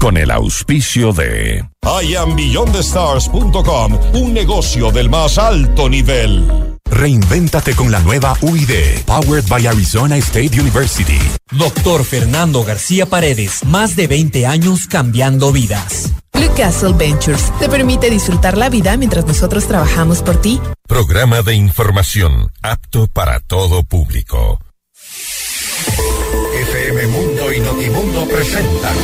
con el auspicio de IamBeyondTheStars.com, un negocio del más alto nivel. Reinvéntate con la nueva UID, powered by Arizona State University. Doctor Fernando García Paredes, más de 20 años cambiando vidas. Blue Castle Ventures te permite disfrutar la vida mientras nosotros trabajamos por ti. Programa de información apto para todo público. FM Mundo y Notimundo presentan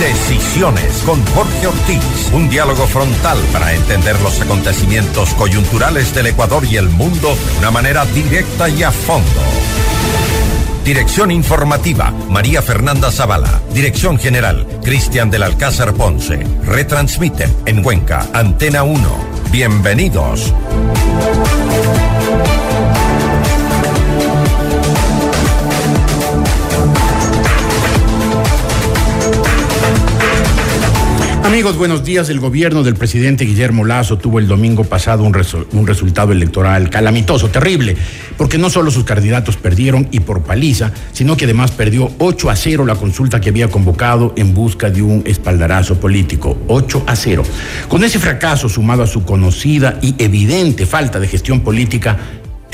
Decisiones con Jorge Ortiz. Un diálogo frontal para entender los acontecimientos coyunturales del Ecuador y el mundo de una manera directa y a fondo. Dirección informativa, María Fernanda Zavala. Dirección general, Cristian del Alcázar Ponce. Retransmite en Cuenca, Antena 1. Bienvenidos. Amigos, buenos días. El gobierno del presidente Guillermo Lazo tuvo el domingo pasado un, resultado electoral calamitoso, terrible, porque no solo sus candidatos perdieron y por paliza, sino que además perdió 8 a 0 la consulta que había convocado en busca de un espaldarazo político. 8 a 0. Con ese fracaso sumado a su conocida y evidente falta de gestión política,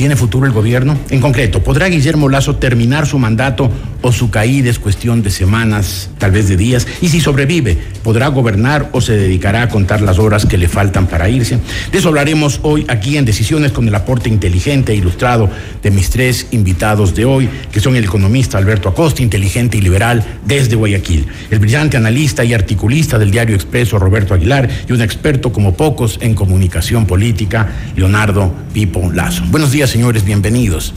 ¿Tiene futuro el gobierno? En concreto, ¿podrá Guillermo Lazo terminar su mandato o su caída es cuestión de semanas, tal vez de días? Y si sobrevive, ¿podrá gobernar o se dedicará a contar las horas que le faltan para irse? De eso hablaremos hoy aquí en Decisiones con el aporte inteligente e ilustrado de mis tres invitados de hoy, que son el economista Alberto Acosta, inteligente y liberal desde Guayaquil, el brillante analista y articulista del diario Expreso Roberto Aguilar y un experto como pocos en comunicación política, Leonardo Pipo Lazo. Buenos días señores, bienvenidos.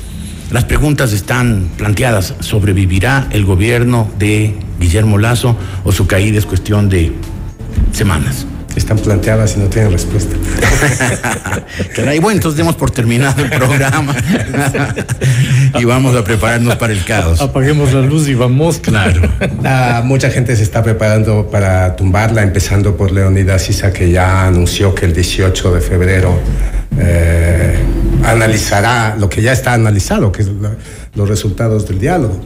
Las preguntas están planteadas. ¿Sobrevivirá el gobierno de Guillermo Lazo o su caída es cuestión de semanas? Están planteadas y no tienen respuesta. Caray, bueno, entonces demos por terminado el programa y vamos a prepararnos para el caos. Apaguemos la luz y vamos. Claro. Ah, mucha gente se está preparando para tumbarla, empezando por Leonidas Sisa, que ya anunció que el 18 de febrero eh, analizará lo que ya está analizado, que es los resultados del diálogo.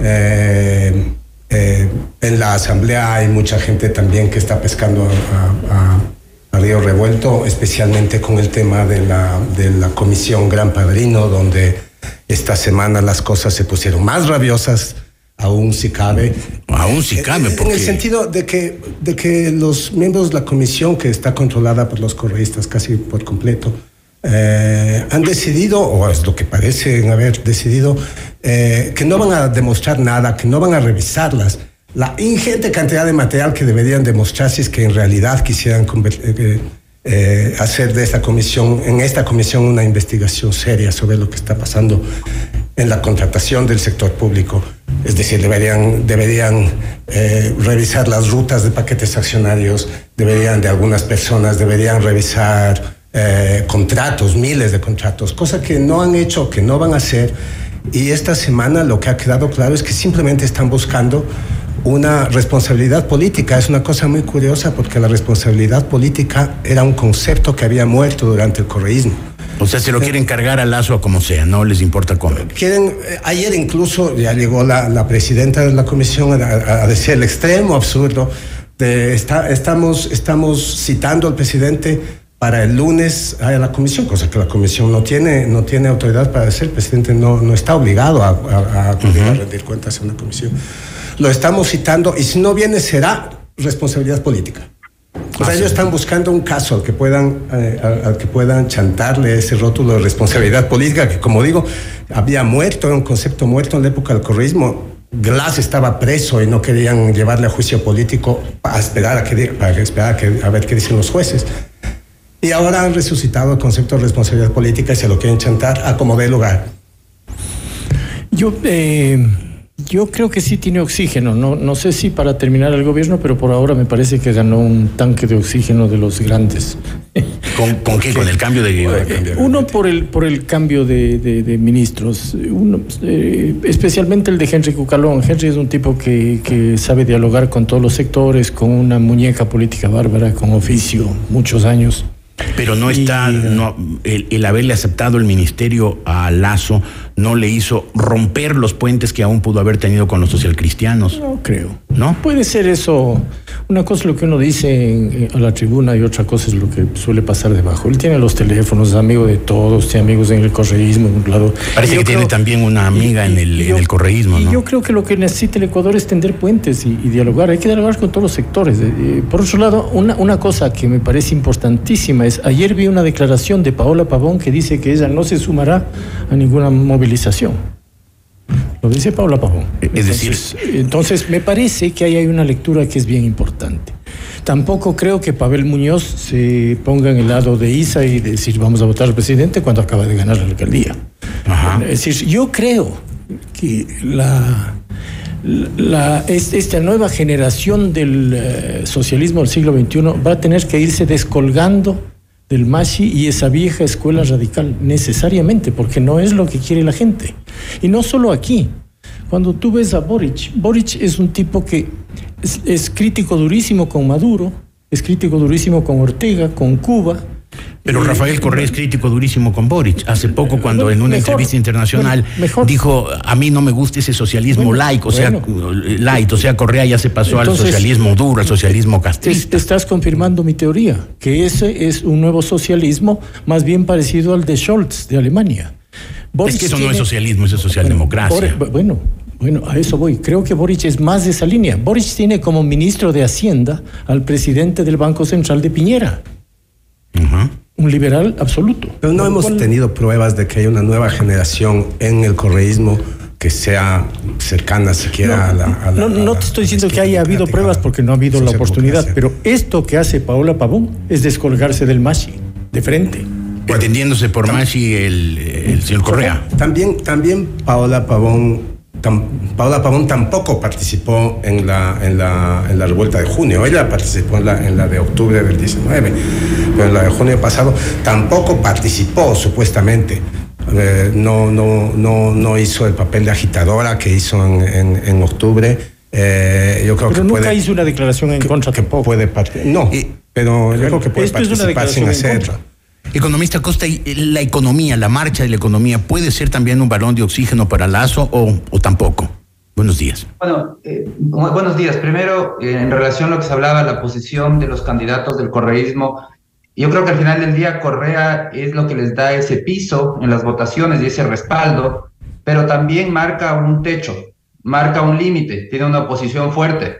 Eh, eh, en la asamblea hay mucha gente también que está pescando a, Río Revuelto, especialmente con el tema de la, de la comisión Gran Padrino, donde esta semana las cosas se pusieron más rabiosas, aún si cabe. Aún si cabe, porque... En el sentido de que, de que los miembros de la comisión, que está controlada por los correístas casi por completo, eh, han decidido, o es lo que parecen haber decidido, eh, que no van a demostrar nada, que no van a revisarlas. La ingente cantidad de material que deberían demostrar si es que en realidad quisieran eh, hacer de esta comisión, en esta comisión una investigación seria sobre lo que está pasando en la contratación del sector público. Es decir, deberían, deberían revisar las rutas de paquetes accionarios, deberían de algunas personas, deberían revisar eh, contratos, miles de contratos, cosa que no han hecho, que no van a hacer. Y esta semana lo que ha quedado claro es que simplemente están buscando una responsabilidad política. Es una cosa muy curiosa porque la responsabilidad política era un concepto que había muerto durante el correísmo. O sea, se lo quieren cargar al lazo como sea, no les importa cómo. Quieren, eh, ayer incluso ya llegó la, presidenta de la comisión a, decir el extremo absurdo de está, estamos, estamos citando al presidente para el lunes a la comisión, cosa que la comisión no tiene, no tiene autoridad para hacer. El presidente no, no está obligado a, a, a, rendir cuentas a una comisión. Lo estamos citando y si no viene será responsabilidad política. O sea, ellos están buscando un caso al que puedan, eh, al, que puedan chantarle ese rótulo de responsabilidad política, que como digo, había muerto, era un concepto muerto en la época del correísmo. Glass estaba preso y no querían llevarle a juicio político para esperar a, que, para esperar a, que, a ver qué dicen los jueces. Y ahora han resucitado el concepto de responsabilidad política y se lo quieren chantar a como dé lugar. Yo, eh, yo creo que sí tiene oxígeno. No, no sé si para terminar el gobierno, pero por ahora me parece que ganó un tanque de oxígeno de los grandes. ¿Con, qué? ¿Con el cambio de.? Eh, uno por el, por el cambio de, ministros. Uno, eh, especialmente el de Henry Cucalón. Henry es un tipo que, que sabe dialogar con todos los sectores, con una muñeca política bárbara, con oficio, muchos años. Pero no está, no, el, haberle aceptado el ministerio a Lazo no le hizo romper los puentes que aún pudo haber tenido con los socialcristianos. No creo. ¿No? Puede ser eso. Una cosa es lo que uno dice en, a la tribuna y otra cosa es lo que suele pasar debajo. Él tiene los teléfonos, es amigo de todos, tiene amigos en el correísmo, en un lado. Parece que tiene también una amiga en el, en el correísmo, ¿no? yo creo que lo que necesita el Ecuador es tender puentes y, dialogar. Hay que dialogar con todos los sectores. Eh, por otro lado, una, una cosa que me parece importantísima es, ayer vi una declaración de Paola Pavón que dice que ella no se sumará a ninguna movilización. Lo dice Paula Pavón. Es decir, entonces me parece que ahí hay una lectura que es bien importante. Tampoco creo que Pavel Muñoz se ponga en el lado de Isa y decir vamos a votar al presidente cuando acaba de ganar la alcaldía. Es decir, yo creo que la, la, esta nueva generación del eh, socialismo del siglo XXI va a tener que irse descolgando del Mashi y esa vieja escuela radical, necesariamente, porque no es lo que quiere la gente. Y no solo aquí. Cuando tú ves a Boric, Boric es un tipo que es crítico durísimo con Maduro, es crítico durísimo con Ortega, con Cuba, pero Rafael Correa es crítico durísimo con Boric. Hace poco, cuando en una entrevista internacional dijo, a mí no me gusta ese socialismo laico, o sea, light, o sea, Correa ya se pasó al socialismo duro, al socialismo castrista. Estás confirmando mi teoría, que ese es un nuevo socialismo más bien parecido al de Scholz de Alemania. es que eso no es socialismo, eso es socialdemocracia. Bueno, bueno, a eso voy. Creo que Boric es más de esa línea. Boric tiene como ministro de Hacienda al presidente del Banco Central de Piñera un liberal absoluto. Pero no hemos tenido pruebas de que haya una nueva generación en el correísmo que sea cercana siquiera no, a la... no, no te estoy diciendo que haya habido pruebas porque no ha habido la oportunidad, pero esto que hace Paola Pavón es descolgarse del Mashi, de frente. Entendiéndose por Mashi el, el señor Correa. También, también Paola Pavón Paola Pavón tampoco participó en la, en, la, en la revuelta de junio, ella participó en la, en la de octubre del 19, pero en la de junio pasado tampoco participó supuestamente. Eh, no, no, no, no hizo el papel de agitadora que hizo en, en, octubre. Eh, yo creo pero que nunca hizo una declaración en contra que tampoco. Puede no, pero yo creo que puede participar sin hacer. Economista Costa, ¿la economía, la marcha de la economía puede ser también un balón de oxígeno para Lazo o, o tampoco? Buenos días. Bueno, eh, buenos días. Primero, eh, en relación a lo que se hablaba, la posición de los candidatos del correísmo, yo creo que al final del día Correa es lo que les da ese piso en las votaciones y ese respaldo, pero también marca un techo, marca un límite, tiene una oposición fuerte.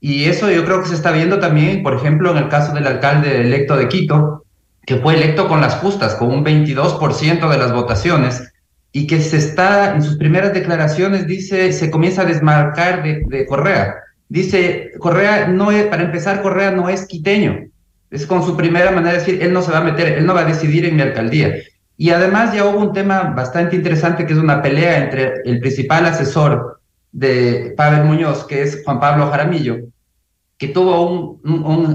Y eso yo creo que se está viendo también, por ejemplo, en el caso del alcalde electo de Quito, que fue electo con las justas, con un 22% de las votaciones, y que se está, en sus primeras declaraciones, dice, se comienza a desmarcar de, Correa. Dice, Correa no es, para empezar, Correa no es quiteño. Es con su primera manera de decir, él no se va a meter, él no va a decidir en mi alcaldía. Y además ya hubo un tema bastante interesante que es una pelea entre el principal asesor de Pavel Muñoz, que es Juan Pablo Jaramillo, que tuvo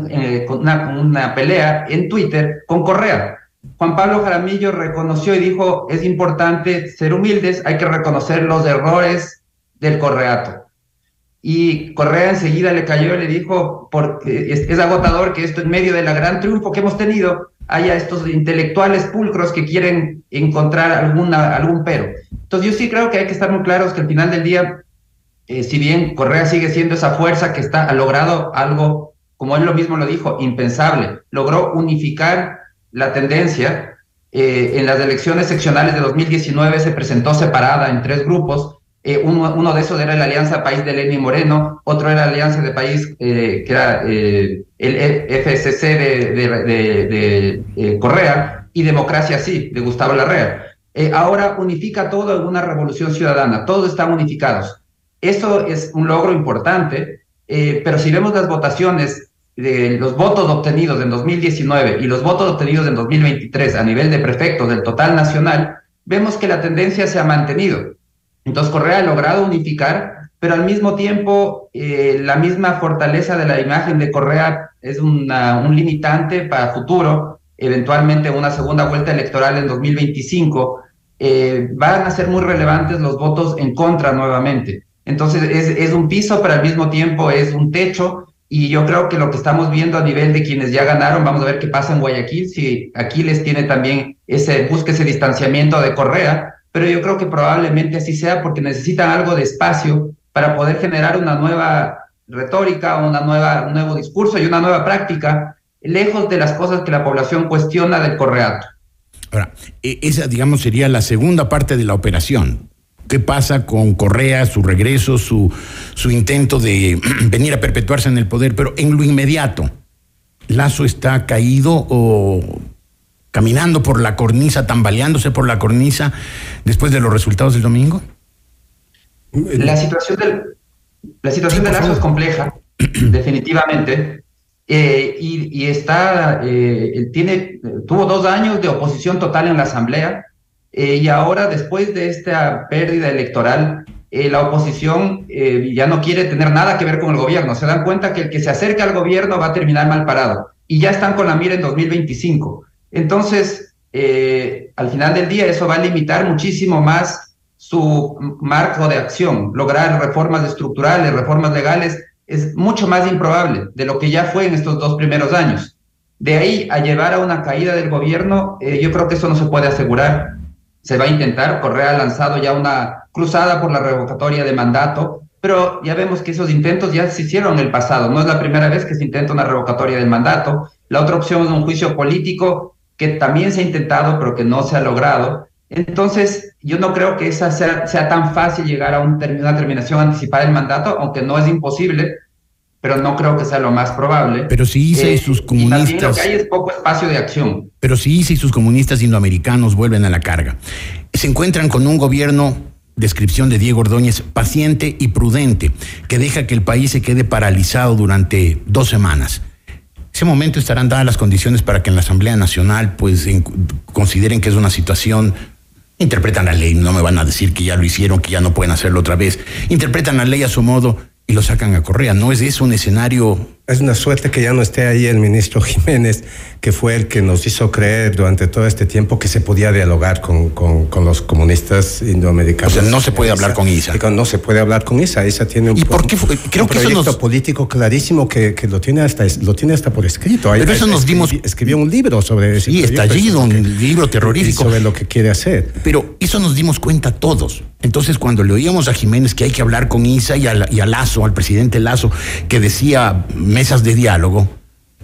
eh, una, pelea en Twitter con Correa. Juan Pablo Jaramillo reconoció y dijo, es importante ser humildes, hay que reconocer los errores del correato. Y Correa enseguida le cayó y le dijo, porque es, agotador que esto en medio de la gran triunfo que hemos tenido, haya estos intelectuales pulcros que quieren encontrar alguna, algún pero. Entonces yo sí creo que hay que estar muy claros que al final del día eh, si bien Correa sigue siendo esa fuerza que está, ha logrado algo, como él lo mismo lo dijo, impensable, logró unificar la tendencia. Eh, en las elecciones seccionales de 2019 se presentó separada en tres grupos. Eh, uno, de esos era la Alianza País de Lenin Moreno, otro era la Alianza de País, que era el FSC de, de Correa, y Democracia Sí, de Gustavo Larrea. ahora unifica todo en una revolución ciudadana, todos están unificados. Eso es un logro importante, eh, pero si vemos las votaciones de los votos obtenidos en 2019 y los votos obtenidos en 2023 a nivel de prefectos del total nacional, vemos que la tendencia se ha mantenido. Entonces Correa ha logrado unificar, pero al mismo tiempo eh, la misma fortaleza de la imagen de Correa es un limitante para futuro, eventualmente una segunda vuelta electoral en 2025, eh, van a ser muy relevantes los votos en contra nuevamente. Entonces es, un piso, pero al mismo tiempo es un techo. Y yo creo que lo que estamos viendo a nivel de quienes ya ganaron, vamos a ver qué pasa en Guayaquil, si Aquiles tiene también ese, busque ese distanciamiento de Correa, pero yo creo que probablemente así sea porque necesitan algo de espacio para poder generar una nueva retórica, una nueva, un nuevo discurso y una nueva práctica, lejos de las cosas que la población cuestiona del correato. Ahora, e, esa, digamos, sería la segunda parte de la operación. ¿Qué pasa con Correa, su regreso, su, su intento de venir a perpetuarse en el poder? Pero en lo inmediato, ¿Lazo está caído o caminando por la cornisa, tambaleándose por la cornisa después de los resultados del domingo? La situación del, la situación de Lazo es compleja, definitivamente. Eh, y, está, eh, tiene, tuvo dos años de oposición total en la Asamblea eh, y ahora, después de esta pérdida electoral, la oposición ya no quiere tener nada que ver con el gobierno. Se dan cuenta que el que se acerca al gobierno va a terminar mal parado y ya están con la mira en 2025. Entonces, al final del día, eso va a limitar muchísimo más su marco de acción, lograr reformas estructurales, reformas legales es mucho más improbable de lo que ya fue en estos dos primeros años. De ahí a llevar a una caída del gobierno, eh, yo creo que eso no se puede asegurar. Se va a intentar, Correa ha lanzado ya una cruzada por la revocatoria de mandato, pero ya vemos que esos intentos ya se hicieron en el pasado. No es la primera vez que se intenta una revocatoria del mandato. La otra opción es un juicio político que también se ha intentado, pero que no se ha logrado. Entonces, yo no creo que esa sea, tan fácil llegar a un una terminación anticipada del mandato, aunque no es imposible, pero no creo que sea lo más probable. Pero si ISA y eh, sus comunistas... Y lo que hay es poco espacio de acción. Pero si ISA y sus comunistas indoamericanos vuelven a la carga, se encuentran con un gobierno descripción de Diego Ordóñez, paciente y prudente, que deja que el país se quede paralizado durante dos semanas ese momento estarán dadas las condiciones para que en la Asamblea Nacional pues consideren que es una situación interpretan la ley, no me van a decir que ya lo hicieron, que ya no pueden hacerlo otra vez. Interpretan la ley a su modo y lo sacan a Correa. ¿No es eso un escenario es una suerte que ya no esté ahí el ministro Jiménez, que fue el que nos hizo creer durante todo este tiempo que se podía dialogar con, con, los comunistas indoamericanos. O sea, no se puede hablar con ISA. No se puede hablar con ISA. ISA tiene un, ¿Y por qué Creo que proyecto político clarísimo que, que, lo, tiene hasta, lo tiene hasta por escrito. Pero eso nos dimos... Escribió un libro sobre ese Sí, estallido, un libro terrorífico. Sobre lo que quiere hacer. Pero eso nos dimos cuenta todos. Entonces, cuando le oíamos a Jiménez que hay que hablar con ISA y a, y a Lazo, al presidente Lazo, que decía mesas de diálogo,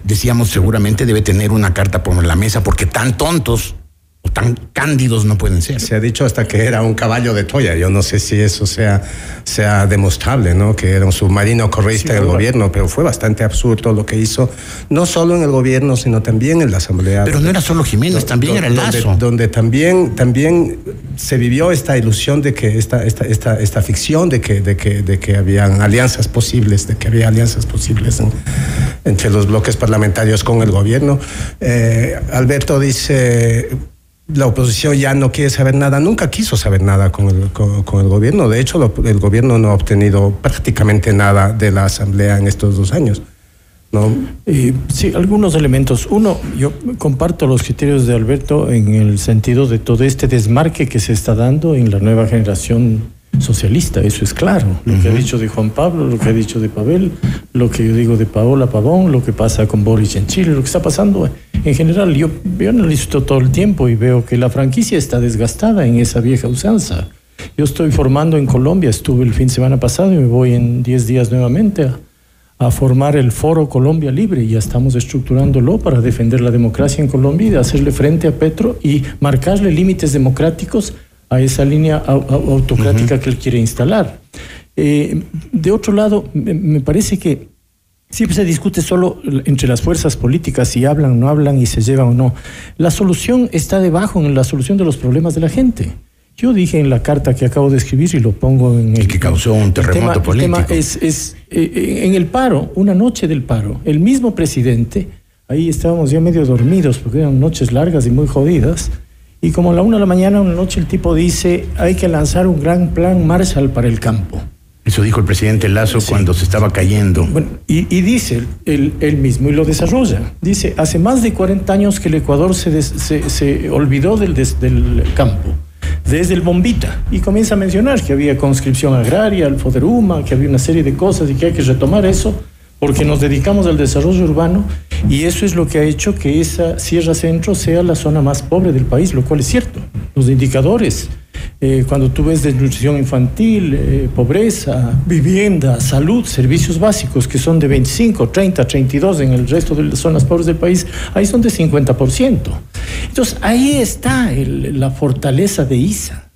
decíamos seguramente debe tener una carta por la mesa porque tan tontos o tan cándidos no pueden ser. Se ha dicho hasta que era un caballo de Troya. Yo no sé si eso sea, sea demostrable, ¿no? Que era un submarino correísta del gobierno, pero fue bastante absurdo lo que hizo, no solo en el gobierno, sino también en la Asamblea. Pero no era solo Jiménez, también era Lazo. Donde, también, también se vivió esta ilusión de que, esta, esta, esta, esta ficción de que, de, que, de que habían alianzas posibles, de que había alianzas posibles entre los bloques parlamentarios con el gobierno. Eh, Alberto dice la oposición ya no quiere saber nada, nunca quiso saber nada con el, con, el gobierno. De hecho, el gobierno no ha obtenido prácticamente nada de la Asamblea en estos dos años. ¿no? sí, algunos elementos. Uno, yo comparto los criterios de Alberto en el sentido de todo este desmarque que se está dando en la nueva generación socialista, eso es claro. Lo que ha dicho de Juan Pablo, lo que ha dicho de Pavel, lo que yo digo de Paola Pavón, lo que pasa con Boris en Chile, lo que está pasando en general. Yo, yo analizo todo el tiempo y veo que la franquicia está desgastada en esa vieja usanza. Yo estoy formando en Colombia, estuve el fin de semana pasado y me voy en 10 días nuevamente a, a formar el Foro Colombia Libre. Ya estamos estructurándolo para defender la democracia en Colombia y hacerle frente a Petro y marcarle límites democráticos a esa línea autocrática que él quiere instalar. Eh, de otro lado, me parece que siempre se discute solo entre las fuerzas políticas si hablan o no hablan y se llevan o no. La solución está debajo en la solución de los problemas de la gente. Yo dije en la carta que acabo de escribir y lo pongo en el... que causó un terremoto político. El tema es, es eh, en el paro, una noche del paro, el mismo presidente, ahí estábamos ya medio dormidos porque eran noches largas y muy jodidas, y como a la una de la mañana, una noche, el tipo dice, hay que lanzar un gran plan Marshall para el campo. Eso dijo el presidente Lazo cuando se estaba cayendo. Bueno, y, dice él, mismo, y lo desarrolla. Dice, hace más de 40 años que el Ecuador se, se, olvidó del, del campo, desde el Bombita, y comienza a mencionar que había conscripción agraria, el Foderuma, que había una serie de cosas y que hay que retomar eso porque nos dedicamos al desarrollo urbano y eso es lo que ha hecho que esa Sierra Centro sea la zona más pobre del país, lo cual es cierto. Los indicadores eh, cuando tú ves desnutrición infantil, eh, pobreza, vivienda, salud, servicios básicos que son de 25, 30, 32 en el resto de las zonas pobres del país, ahí son de 50%. Entonces ahí está el- la fortaleza de ISA.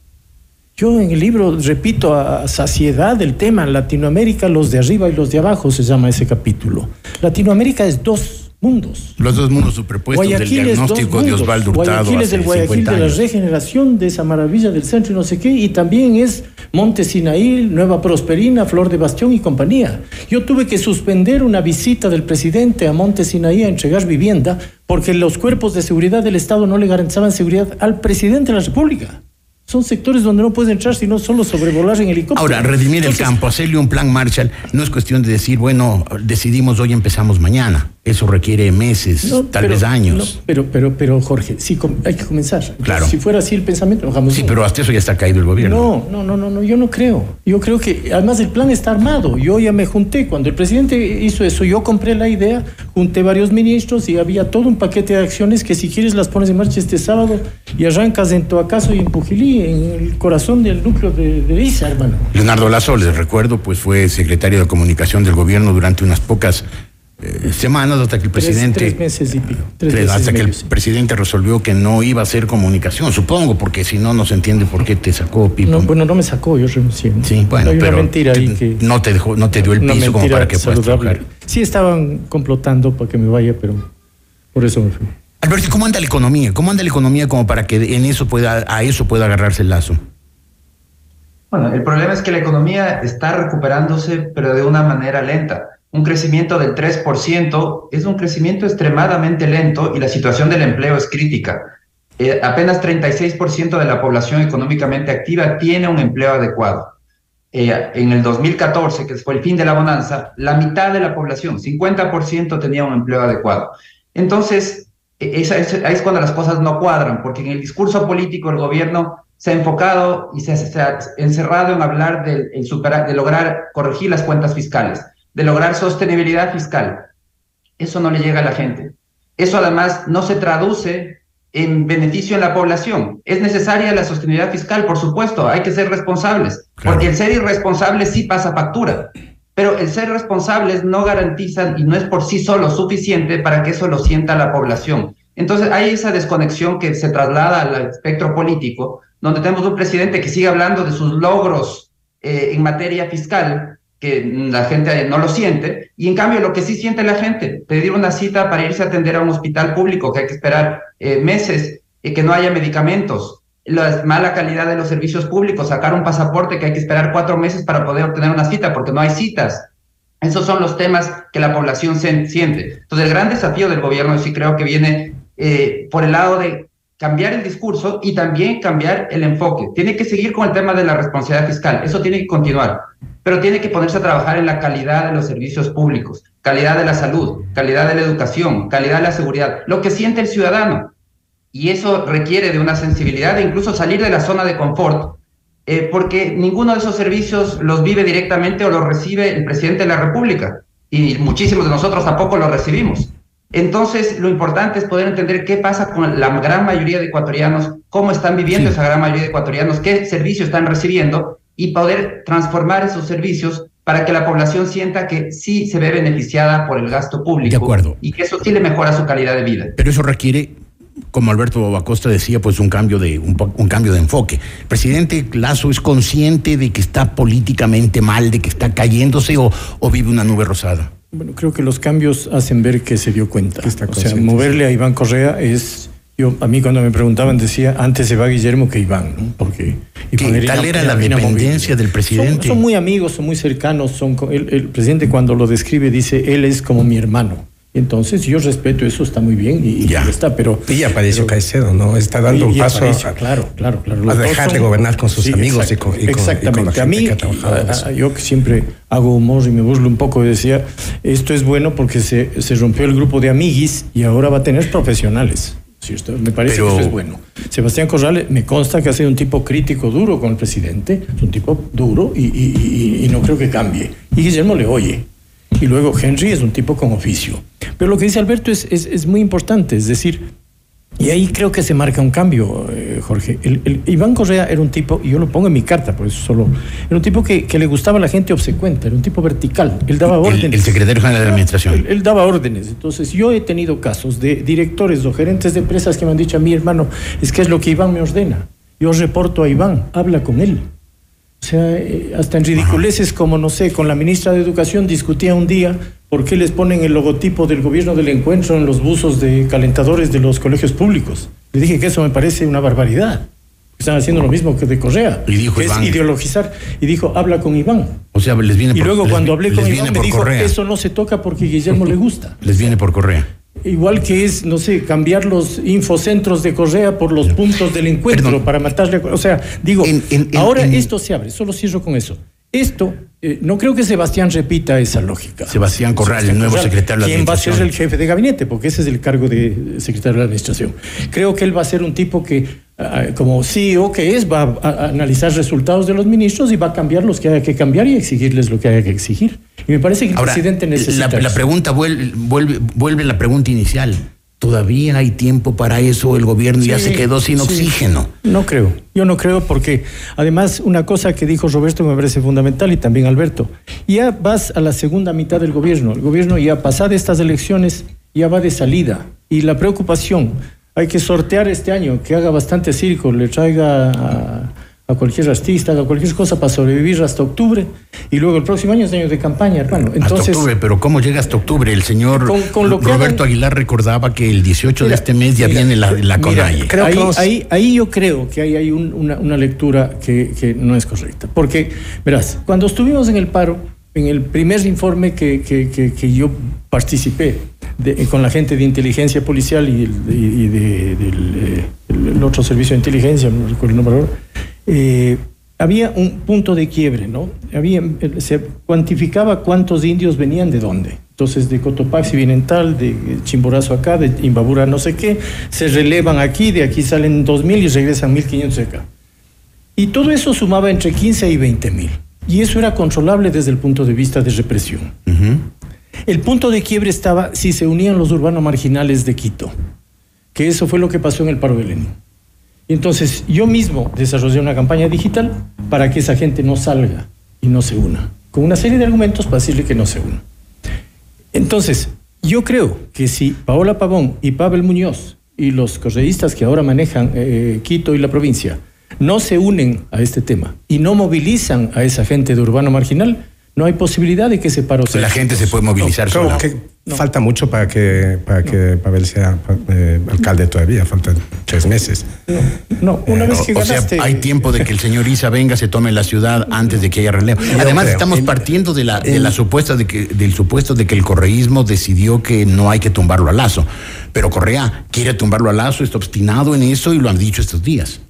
Yo en el libro repito a saciedad el tema, Latinoamérica, los de arriba y los de abajo se llama ese capítulo. Latinoamérica es dos mundos. Los dos mundos superpuestos del es dos diagnóstico de. Osvaldo Hurtado Guayaquil es el Guayaquil 50 de la regeneración de esa maravilla del centro y no sé qué, y también es Monte Sinaí, Nueva Prosperina, Flor de Bastión y compañía. Yo tuve que suspender una visita del presidente a Monte Sinaí a entregar vivienda porque los cuerpos de seguridad del Estado no le garantizaban seguridad al presidente de la República. Son sectores donde no puedes entrar sino solo sobrevolar en helicóptero. Ahora, redimir el campo, hacerle un plan Marshall, no es cuestión de decir, bueno, decidimos hoy, empezamos mañana. Eso requiere meses, No, tal pero- vez años. no, pero, pero, pero, Jorge, sí, hay que comenzar. Entonces, Claro. Si fuera así el pensamiento, bajamos. sí, pero hasta eso ya está caído el gobierno. No, no, no, no, yo no creo. Yo creo que además el plan está armado. Yo ya me junté. Cuando el presidente hizo eso, yo compré la idea, junté varios ministros y había todo un paquete de acciones que si quieres las pones en marcha este sábado y arrancas en Toacaso y en Pujilí, en el corazón del núcleo de, de ISA, hermano. Leonardo Lazo, les recuerdo, pues fue secretario de comunicación del gobierno durante unas pocas semanas hasta que el Tres- presidente Tres, meses y pico. Tres Tres, meses hasta y que el medio, sí. presidente resolvió que no iba a hacer comunicación, supongo, porque si no, no se entiende por qué te sacó Pipo. No, bueno, no me sacó, yo renuncié. sí, bueno, Hay una pero mentira ahí que... no te dejó, no te dio el una piso como para que puedas trabajar. Sí estaban complotando para que me vaya, pero por eso me fui. Alberto, ¿y ¿cómo anda la economía? ¿Cómo anda la economía como para que en eso pueda, a eso pueda agarrarse el lazo? Bueno, el problema es que la economía está recuperándose, pero de una manera lenta. Un crecimiento del 3% es un crecimiento extremadamente lento y la situación del empleo es crítica. Eh, apenas 36% de la población económicamente activa tiene un empleo adecuado. Eh, en el 2014, que fue el fin de la bonanza, la mitad de la población, 50%, tenía un empleo adecuado. Entonces, es, ahí es cuando las cosas no cuadran, porque en el discurso político el gobierno se ha enfocado y se, ha encerrado en hablar de lograr corregir las cuentas fiscales, de lograr sostenibilidad fiscal. Eso no le llega a la gente. Eso además no se traduce en beneficio en la población. Es necesaria la sostenibilidad fiscal, por supuesto, hay que ser responsables, Claro. porque el ser irresponsable sí pasa factura, pero el ser responsables no garantizan y no es por sí solo suficiente para que eso lo sienta la población. Entonces hay esa desconexión que se traslada al espectro político, donde tenemos un presidente que sigue hablando de sus logros eh, en materia fiscal, que la gente no lo siente, y en cambio lo que sí siente la gente, pedir una cita para irse a atender a un hospital público, que hay que esperar eh, meses, y que no haya medicamentos, la mala calidad de los servicios públicos, sacar un pasaporte que hay que esperar cuatro meses para poder obtener una cita, porque no hay citas. Esos son los temas que la población siente. Entonces, el gran desafío del gobierno, sí creo que viene eh, por el lado de cambiar el discurso y también cambiar el enfoque. Tiene que seguir con el tema de la responsabilidad fiscal, eso tiene que continuar, pero tiene que ponerse a trabajar en la calidad de los servicios públicos, calidad de la salud, calidad de la educación, calidad de la seguridad, lo que siente el ciudadano. Y eso requiere de una sensibilidad e incluso salir de la zona de confort, eh, porque ninguno de esos servicios los vive directamente o los recibe el presidente de la República, y muchísimos de nosotros tampoco los recibimos. Entonces, lo importante es poder entender qué pasa con la gran mayoría de ecuatorianos, cómo están viviendo Sí. esa gran mayoría de ecuatorianos, qué servicios están recibiendo y poder transformar esos servicios para que la población sienta que sí se ve beneficiada por el gasto público De acuerdo. y que eso sí le mejora su calidad de vida. Pero eso requiere, como Alberto Acosta decía, pues un cambio de un, un cambio de enfoque. El presidente Lazo es consciente de que está políticamente mal, de que está cayéndose o, o vive una nube rosada. Bueno, creo que los cambios hacen ver que se dio cuenta. Está o sea, moverle a Iván Correa es. Yo, a mí cuando me preguntaban decía, antes se va Guillermo que Iván, ¿no? Porque ¿Qué Iván tal era la dependencia del presidente? Son, son muy amigos, son muy cercanos. Son, el, el presidente cuando lo describe dice, él es como mi hermano. Entonces yo respeto eso, está muy bien y, y Ya. ya está, pero... Y apareció Caicedo, ¿no? Está dando y- un y paso Aparicio, a, claro, claro, claro. A dejar de son- gobernar con sus Sí, amigos y exacto, con, y con- y con exactamente. la a gente mí, que ha trabajado a- eso. a- yo que siempre hago humor y me burlo un poco, decía, esto es bueno porque se, se rompió el grupo de amiguis y ahora va a tener profesionales. Sí, esto, me parece Pero- que esto es bueno. Sebastián Corrales me consta que ha sido un tipo crítico duro con el presidente, es un tipo duro y, y- y- y no creo que cambie. Y Guillermo le oye. Y luego Henry es un tipo con oficio. Pero lo que dice Alberto es, es, es muy importante, es decir, y ahí creo que se marca un cambio, eh, Jorge. El, el- Iván Correa era un tipo, y yo lo pongo en mi carta, por eso solo, era un tipo que, que le gustaba a la gente obsecuente, era un tipo vertical, él daba El, órdenes. el secretario general de la administración. Él, él daba órdenes. Entonces, yo he tenido casos de directores o gerentes de empresas que me han dicho a mí, hermano, es que es lo que Iván me ordena. Yo reporto a Iván, habla con él. O sea, eh, hasta en ridiculeces como, no sé, con la ministra de Educación discutía un día por qué les ponen el logotipo del gobierno del encuentro en los buzos de calentadores de los colegios públicos. Le dije que eso me parece una barbaridad. Están haciendo lo mismo que de Correa. Y dijo que Iván- es ideologizar. Y dijo, habla con Iván. O sea, les viene Y por luego les- cuando hablé con Iván me dijo, correa. eso no se toca porque Guillermo le gusta. Les viene por correa. Igual que es, no sé, cambiar los infocentros de Correa por los puntos del encuentro Perdón. para matarle. O sea, digo, En- en- en- ahora en- esto se abre, solo cierro con eso. Esto, eh, no creo que Sebastián repita esa lógica. Sebastián Corral, el nuevo secretario de la ¿Quién va a ser Administración. el jefe de gabinete? Porque ese es el cargo de secretario de la administración. Creo que él va a ser un tipo que, ah, como CEO que es, va a, analizar resultados de los ministros y va a cambiar los que haya que cambiar y exigirles lo que haya que exigir. Y me parece que el Ahora, presidente necesita. la, pregunta vuelve, vuelve, vuelve la pregunta inicial. ¿Todavía hay tiempo para eso? ¿El gobierno ya se quedó sin sí. oxígeno? No creo, yo no creo porque además una cosa que dijo Roberto me parece fundamental y también Alberto, ya vas a la segunda mitad del gobierno, el gobierno ya pasada estas elecciones ya va de salida y la preocupación, hay que sortear este año, que haga bastante circo, le traiga a, a cualquier artista, haga cualquier cosa para sobrevivir hasta octubre y luego el próximo año es año de campaña, hermano. Entonces, hasta octubre, pero ¿cómo llega hasta octubre? El señor Con- con lo que Roberto Aguilar recordaba que el 18 de este mes ya mira, viene la, la mira, que ahí, vamos- ahí, ahí yo creo que hay, hay un- una, una lectura que, que no es correcta. Porque, verás, cuando estuvimos en el paro, en el primer informe que, que- que- que yo participé de- con la gente de inteligencia policial y, el- y- y de- del eh, otro servicio de inteligencia, no recuerdo el nombre ahora, eh, había un punto de quiebre, ¿no? Había, eh, se cuantificaba cuántos indios venían de dónde. Entonces, de Cotopaxi vienen tal, de Chimborazo acá, de Imbabura no sé qué, se relevan aquí, de aquí salen 2.000 y regresan 1.500 acá. Y todo eso sumaba entre 15 y 20 mil. Y eso era controlable desde el punto de vista de represión. El punto de quiebre estaba si se unían los urbanos marginales de Quito, que eso fue lo que pasó en el paro de Lenin. Entonces yo mismo desarrollé una campaña digital para que esa gente no salga y no se una, con una serie de argumentos para decirle que no se una. Entonces, yo creo que si Paola Pavón y Pavel Muñoz y los correístas que ahora manejan eh, Quito y la provincia no se unen a este tema y no movilizan a esa gente de urbano marginal, no hay posibilidad de que ese paro sea La gente se puede movilizar Creo sola. que falta mucho para que, para que Pavel sea eh, alcalde todavía, faltan tres meses. No, una vez que Eh, O sea, hay tiempo de que el señor Isa venga, se tome la ciudad antes de que haya relevo. Además, creo. estamos En- partiendo de la, de la supuesta de que, del supuesto de que el correísmo decidió que no hay que tumbarlo a lazo. Pero Correa quiere tumbarlo a lazo, está obstinado en eso y lo han dicho estos días.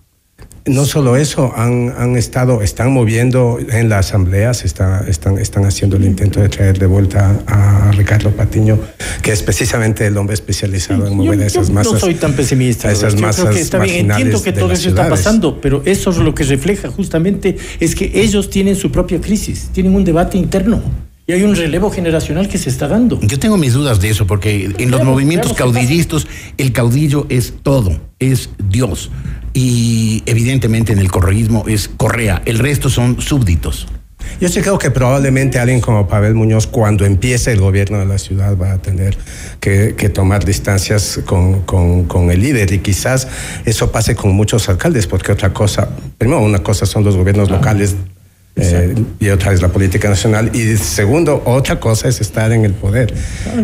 No solo eso, han, han estado, están moviendo en la asamblea, se está, están, están haciendo el intento de traer de vuelta a Ricardo Patiño, que es precisamente el hombre especializado en mover yo esas masas. no soy tan pesimista. esas. Yo masas creo que está bien. Entiendo que todo eso está pasando, pero eso es lo que refleja justamente es que ellos tienen su propia crisis, tienen un debate interno y hay un relevo generacional que se está dando. Yo tengo mis dudas de eso, porque en los movimientos caudillistas, el caudillo es todo, es Dios. Y evidentemente en el correísmo es Correa, el resto son súbditos. Yo sí creo que probablemente alguien como Pavel Muñoz, cuando empiece el gobierno de la ciudad, va a tener que, que tomar distancias con, con- con el líder y quizás eso pase con muchos alcaldes, porque otra cosa, primero una cosa son los gobiernos locales eh, y otra es la política nacional y segundo, otra cosa es estar en el poder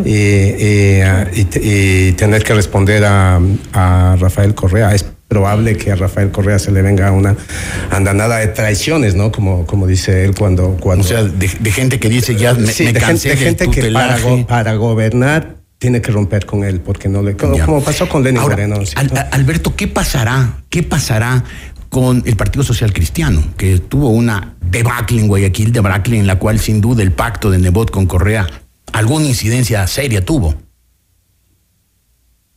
y, y, ah, y y tener que responder a, a Rafael Correa. Es probable que a Rafael Correa se le venga una andanada de traiciones, ¿no? Como, como dice él cuando... cuando O sea, de, de gente que dice ya me, Sí, me de cansé gente, de gente que para, go- para gobernar tiene que romper con él, porque no le... Como, como pasó con Lenin Ahora, Moreno. ¿cierto? Al- Alberto, ¿qué pasará? ¿Qué pasará con el Partido Social Cristiano, que tuvo una debacle en Guayaquil, debacle en la cual sin duda el pacto de Nebot con Correa alguna incidencia seria tuvo?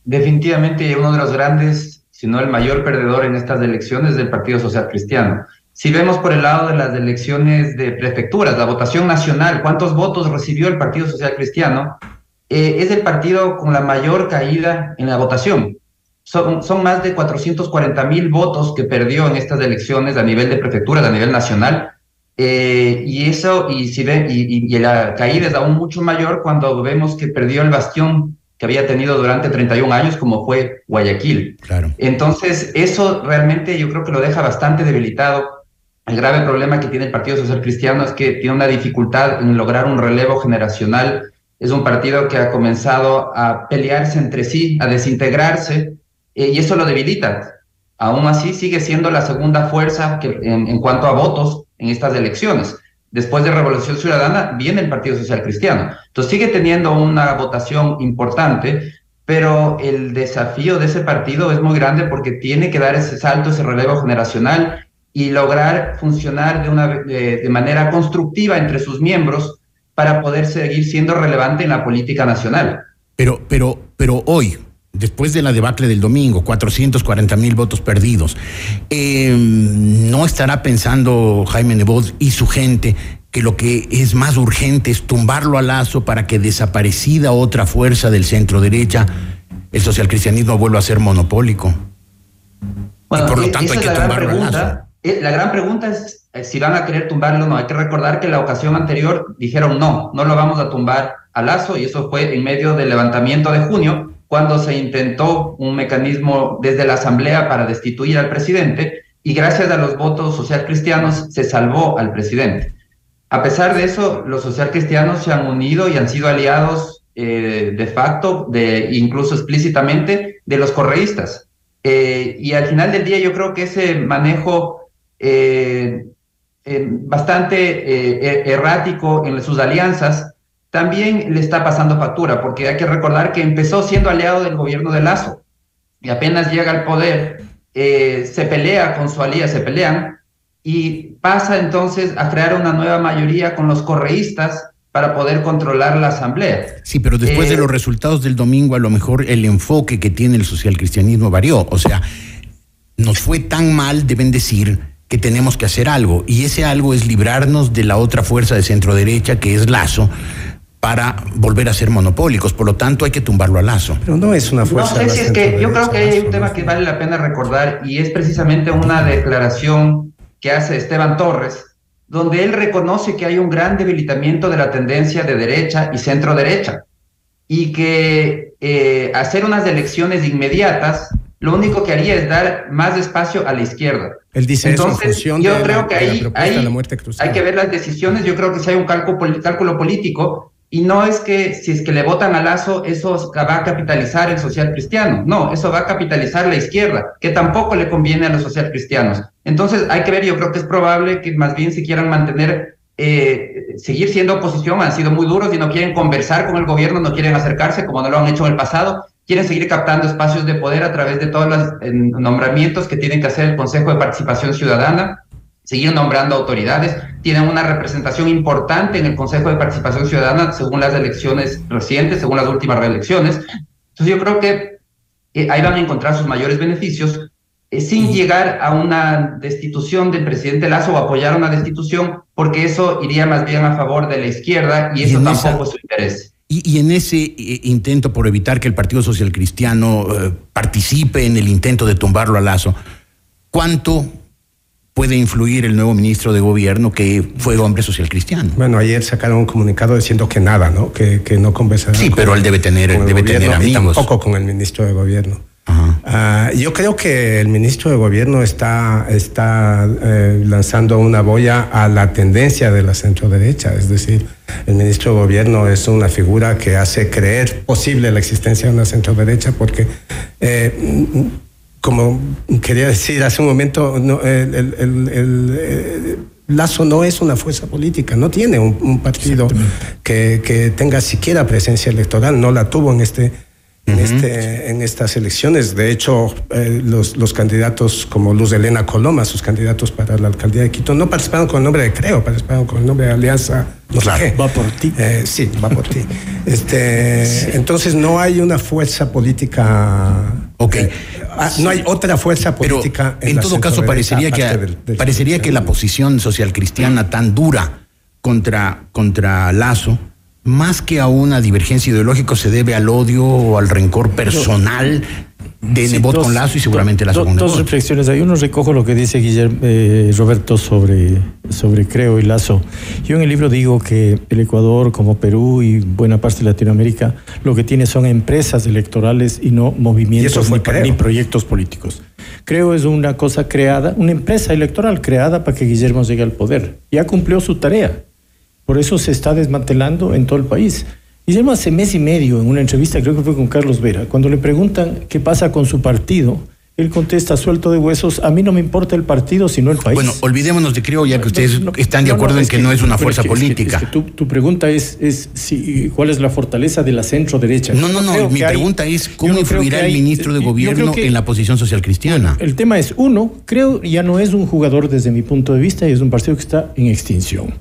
Definitivamente uno de los grandes, si no el mayor perdedor en estas elecciones del Partido Social Cristiano. Si vemos por el lado de las elecciones de prefecturas, la votación nacional, cuántos votos recibió el Partido Social Cristiano, eh, es el partido con la mayor caída en la votación. Son, son más de 440 mil votos que perdió en estas elecciones a nivel de prefectura, a nivel nacional. Eh, y eso, y, si ve, y, y, la caída es aún mucho mayor cuando vemos que perdió el bastión que había tenido durante 31 años, como fue Guayaquil. Claro. Entonces, eso realmente yo creo que lo deja bastante debilitado. El grave problema que tiene el Partido Social Cristiano es que tiene una dificultad en lograr un relevo generacional. Es un partido que ha comenzado a pelearse entre sí, a desintegrarse, eh, y eso lo debilita. Aún así, sigue siendo la segunda fuerza que, en, cuanto a votos en estas elecciones después de Revolución Ciudadana, viene el Partido Social Cristiano. Entonces sigue teniendo una votación importante, pero el desafío de ese partido es muy grande porque tiene que dar ese salto, ese relevo generacional y lograr funcionar de, una, de manera constructiva entre sus miembros para poder seguir siendo relevante en la política nacional. Pero, pero, pero hoy, después de la debacle del domingo, 440 mil votos perdidos, eh, ¿no estará pensando Jaime Nebot y su gente que lo que es más urgente es tumbarlo a lazo para que desaparecida otra fuerza del centro derecha, el socialcristianismo vuelva a ser monopólico? Bueno, y por lo tanto hay que tumbarlo a lazo. Eh, la gran pregunta es si van a querer tumbarlo o no. Hay que recordar que la ocasión anterior dijeron no, no lo vamos a tumbar a lazo y eso fue en medio del levantamiento de junio cuando se intentó un mecanismo desde la Asamblea para destituir al presidente y gracias a los votos social cristianos se salvó al presidente. A pesar de eso, los social cristianos se han unido y han sido aliados eh, de facto, de, incluso explícitamente, de los correístas. Eh, y al final del día yo creo que ese manejo eh, bastante errático en sus alianzas también le está pasando factura, porque hay que recordar que empezó siendo aliado del gobierno de Lazo y apenas llega al poder, eh, se pelea con su alía, se pelean y pasa entonces a crear una nueva mayoría con los correístas para poder controlar la asamblea. Sí, pero después eh, de los resultados del domingo, a lo mejor el enfoque que tiene el socialcristianismo varió. O sea, nos fue tan mal, deben decir, que tenemos que hacer algo. Y ese algo es librarnos de la otra fuerza de centro derecha, que es Lazo, para volver a ser monopólicos. Por lo tanto, hay que tumbarlo a lazo. Pero no es una fuerza. No sé si es que yo creo que hay un tema que vale la pena recordar y es precisamente una declaración que hace Esteban Torres, donde él reconoce que hay un gran debilitamiento de la tendencia de derecha y centro derecha y que eh, hacer unas elecciones inmediatas lo único que haría es dar más espacio a la izquierda. Él dice Entonces, eso en función yo de creo la, que de la ahí, propuesta ahí de la muerte cruzada. hay que ver las decisiones. Yo creo que si hay un cálculo, cálculo político y no es que si es que le votan a Lazo, eso va a capitalizar el social cristiano. No, eso va a capitalizar la izquierda, que tampoco le conviene a los social cristianos. Entonces hay que ver, yo creo que es probable que más bien se quieran mantener, eh, seguir siendo oposición, han sido muy duros y no quieren conversar con el gobierno, no quieren acercarse como no lo han hecho en el pasado, quieren seguir captando espacios de poder a través de todos los nombramientos que tienen que hacer el Consejo de Participación Ciudadana, seguir nombrando autoridades, tienen una representación importante en el Consejo de Participación Ciudadana según las elecciones recientes, según las últimas reelecciones. Entonces yo creo que eh, ahí van a encontrar sus mayores beneficios eh, sin llegar a una destitución del presidente Lazo o apoyar una destitución, porque eso iría más bien a favor de la izquierda y eso tampoco esa... es su interés. Y, y, en ese eh, intento por evitar que el Partido Social Cristiano eh, participe en el intento de tumbarlo a Lazo, ¿cuánto puede influir el nuevo ministro de gobierno que fue hombre social cristiano. Bueno, ayer sacaron un comunicado diciendo que nada, ¿no? Que, que no conversarán. Sí, pero él debe tener, debe gobierno, tener amigos. tampoco con el ministro de gobierno. Uh, yo creo que el ministro de gobierno está, está eh, lanzando una boya a la tendencia de la centro derecha, es decir, el ministro de gobierno es una figura que hace creer posible la existencia de una centro derecha porque eh, como quería decir hace un momento, no, el, el, el, el, Lazo no es una fuerza política, no tiene un, un partido que, que, tenga siquiera presencia electoral, no la tuvo en este. En, uh -huh. este, en estas elecciones. De hecho, eh, los, los, candidatos como Luz Elena Coloma, sus candidatos para la alcaldía de Quito, no participaron con el nombre de Creo, participaron con el nombre de Alianza. No claro, sé qué. Va por ti. Eh, sí, va por ti. Este, sí. Entonces, no hay una fuerza política. Ok. Eh, no hay otra fuerza política. Pero en, en todo caso, parecería, que, del, del parecería que la posición social cristiana tan dura contra, contra Lazo, más que a una divergencia ideológica, se debe al odio o al rencor personal de Nebot con Lazo y seguramente Lazo con Nebot. Dos reflexiones. Hay uno recojo lo que dice Guillermo eh, Roberto sobre, sobre Creo y Lazo. Yo en el libro digo que el Ecuador, como Perú y buena parte de Latinoamérica, lo que tiene son empresas electorales y no movimientos ni, proyectos políticos. Creo es una cosa creada, una empresa electoral creada para que Guillermo llegue al poder. Ya cumplió su tarea. Por eso se está desmantelando en todo el país. Guillermo hace mes y medio, en una entrevista, creo que fue con Carlos Vera, cuando le preguntan qué pasa con su partido, él contesta suelto de huesos, a mí no me importa el partido, sino el país. Bueno, olvidémonos de creo, ya que ustedes están de acuerdo en que, no es una fuerza política. tu, tu, pregunta es, es si, cuál es la fortaleza de la centro derecha. No, no, no, mi pregunta es cómo influirá el ministro de gobierno en la posición social cristiana. el tema es, uno, creo ya no es un jugador desde mi punto de vista y es un partido que está en extinción.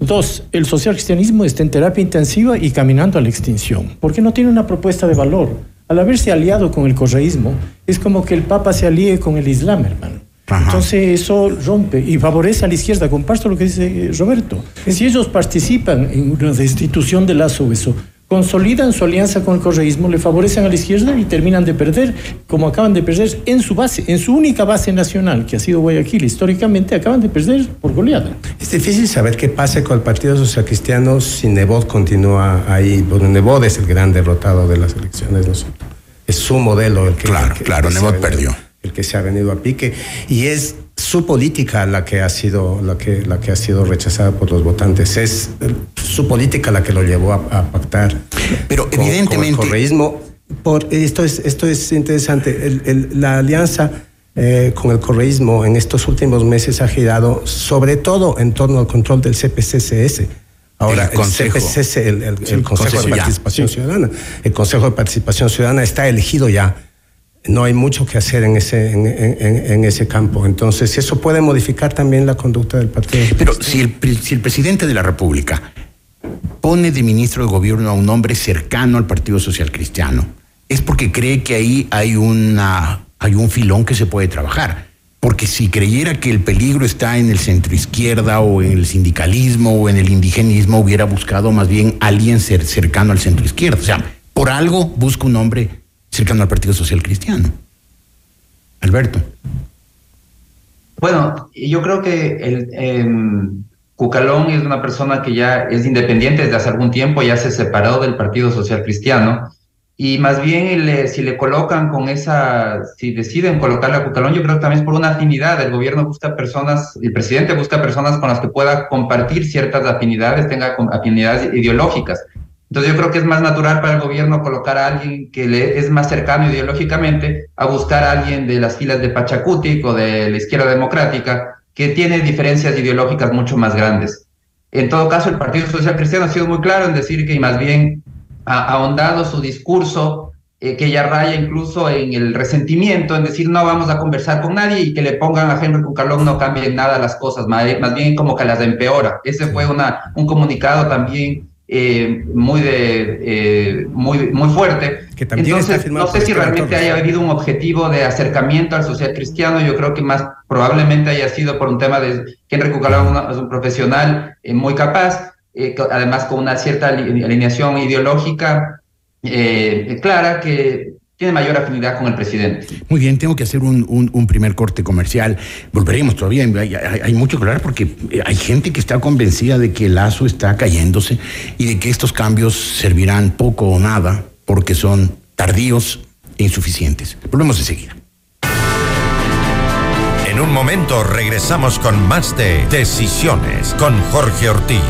Dos, el social cristianismo está en terapia intensiva y caminando a la extinción, porque no tiene una propuesta de valor. Al haberse aliado con el correísmo, es como que el Papa se alíe con el Islam, hermano. Entonces eso rompe y favorece a la izquierda. Comparto lo que dice Roberto. Si ellos participan en una destitución de lazo, eso consolidan su alianza con el correísmo, le favorecen a la izquierda y terminan de perder, como acaban de perder en su base, en su única base nacional, que ha sido Guayaquil, históricamente acaban de perder por goleada. Es difícil saber qué pasa con el Partido Social Cristiano si Nebot continúa ahí, porque Nebot es el gran derrotado de las elecciones, ¿no? es su modelo el que... Claro, claro, Nebot perdió. El que se ha venido a pique, y es su política la que ha sido la que la que ha sido rechazada por los votantes. Es su política la que lo llevó a, pactar. Pero evidentemente el correísmo. Por esto es esto es interesante. La alianza eh, con el correísmo en estos últimos meses ha girado sobre todo en torno al control del CPCCS Ahora, el, CPCS, el, Consejo de Participación Ciudadana, el Consejo de Participación Ciudadana está elegido ya no hay mucho que hacer en ese, en, ese campo. Entonces, eso puede modificar también la conducta del partido. Pero si el, si el presidente de la República pone de ministro de gobierno a un hombre cercano al Partido Social Cristiano, es porque cree que ahí hay, una, hay un filón que se puede trabajar. Porque si creyera que el peligro está en el centro izquierda o en el sindicalismo o en el indigenismo, hubiera buscado más bien alguien cercano al centro izquierda. O sea, por algo busca un hombre cercano al Partido Social Cristiano. Alberto. Bueno, yo creo que el, em, Cucalón es una persona que ya es independiente desde hace algún tiempo, ya se separó del Partido Social Cristiano. Y más bien, si le colocan con esa, si deciden colocarle a Cucalón, yo creo que también es por una afinidad. El gobierno busca personas, el presidente busca personas con las que pueda compartir ciertas afinidades, tenga afinidades ideológicas. Entonces yo creo que es más natural para el gobierno colocar a alguien que le es más cercano ideológicamente a buscar a alguien de las filas de Pachacutic o de la izquierda democrática que tiene diferencias ideológicas mucho más grandes. En todo caso, el Partido Social Cristiano ha sido muy claro en decir que más bien ha ahondado su discurso, eh, que ya raya incluso en el resentimiento, en decir no vamos a conversar con nadie y que le pongan a Henry Cucalón no cambien nada las cosas, más, más bien como que las empeora. Ese fue una, un comunicado también eh, muy, de, eh, muy, muy fuerte. Que también Entonces, no sé si realmente haya habido un objetivo de acercamiento al social cristiano. Yo creo que más probablemente haya sido por un tema de que Henry Cucalón es un profesional eh, muy capaz, además con una cierta alineación ideológica clara que tiene mayor afinidad con el presidente. Muy bien, tengo que hacer un, primer corte comercial. Volveremos todavía, hay, mucho que hablar porque hay gente que está convencida de que el lazo está cayéndose y de que estos cambios servirán poco o nada porque son tardíos e insuficientes. Volvemos enseguida. En un momento regresamos con más de Decisiones con Jorge Ortiz.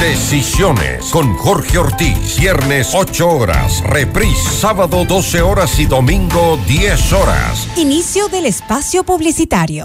Decisiones con Jorge Ortiz. Viernes 8 horas. Reprise sábado 12 horas y domingo 10 horas. Inicio del espacio publicitario.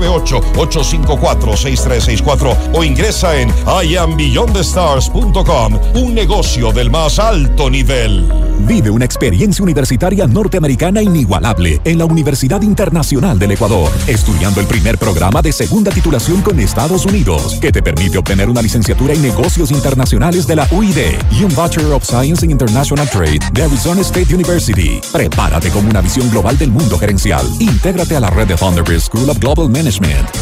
798-854-6364 o ingresa en iambeyondthestars.com, un negocio del más alto nivel. Vive una experiencia universitaria norteamericana inigualable en la Universidad Internacional del Ecuador, estudiando el primer programa de segunda titulación con Estados Unidos, que te permite obtener una licenciatura en negocios internacionales de la UID y un Bachelor of Science in International Trade de Arizona State University. Prepárate con una visión global del mundo gerencial. Intégrate a la red de Thunderbird School of Global Management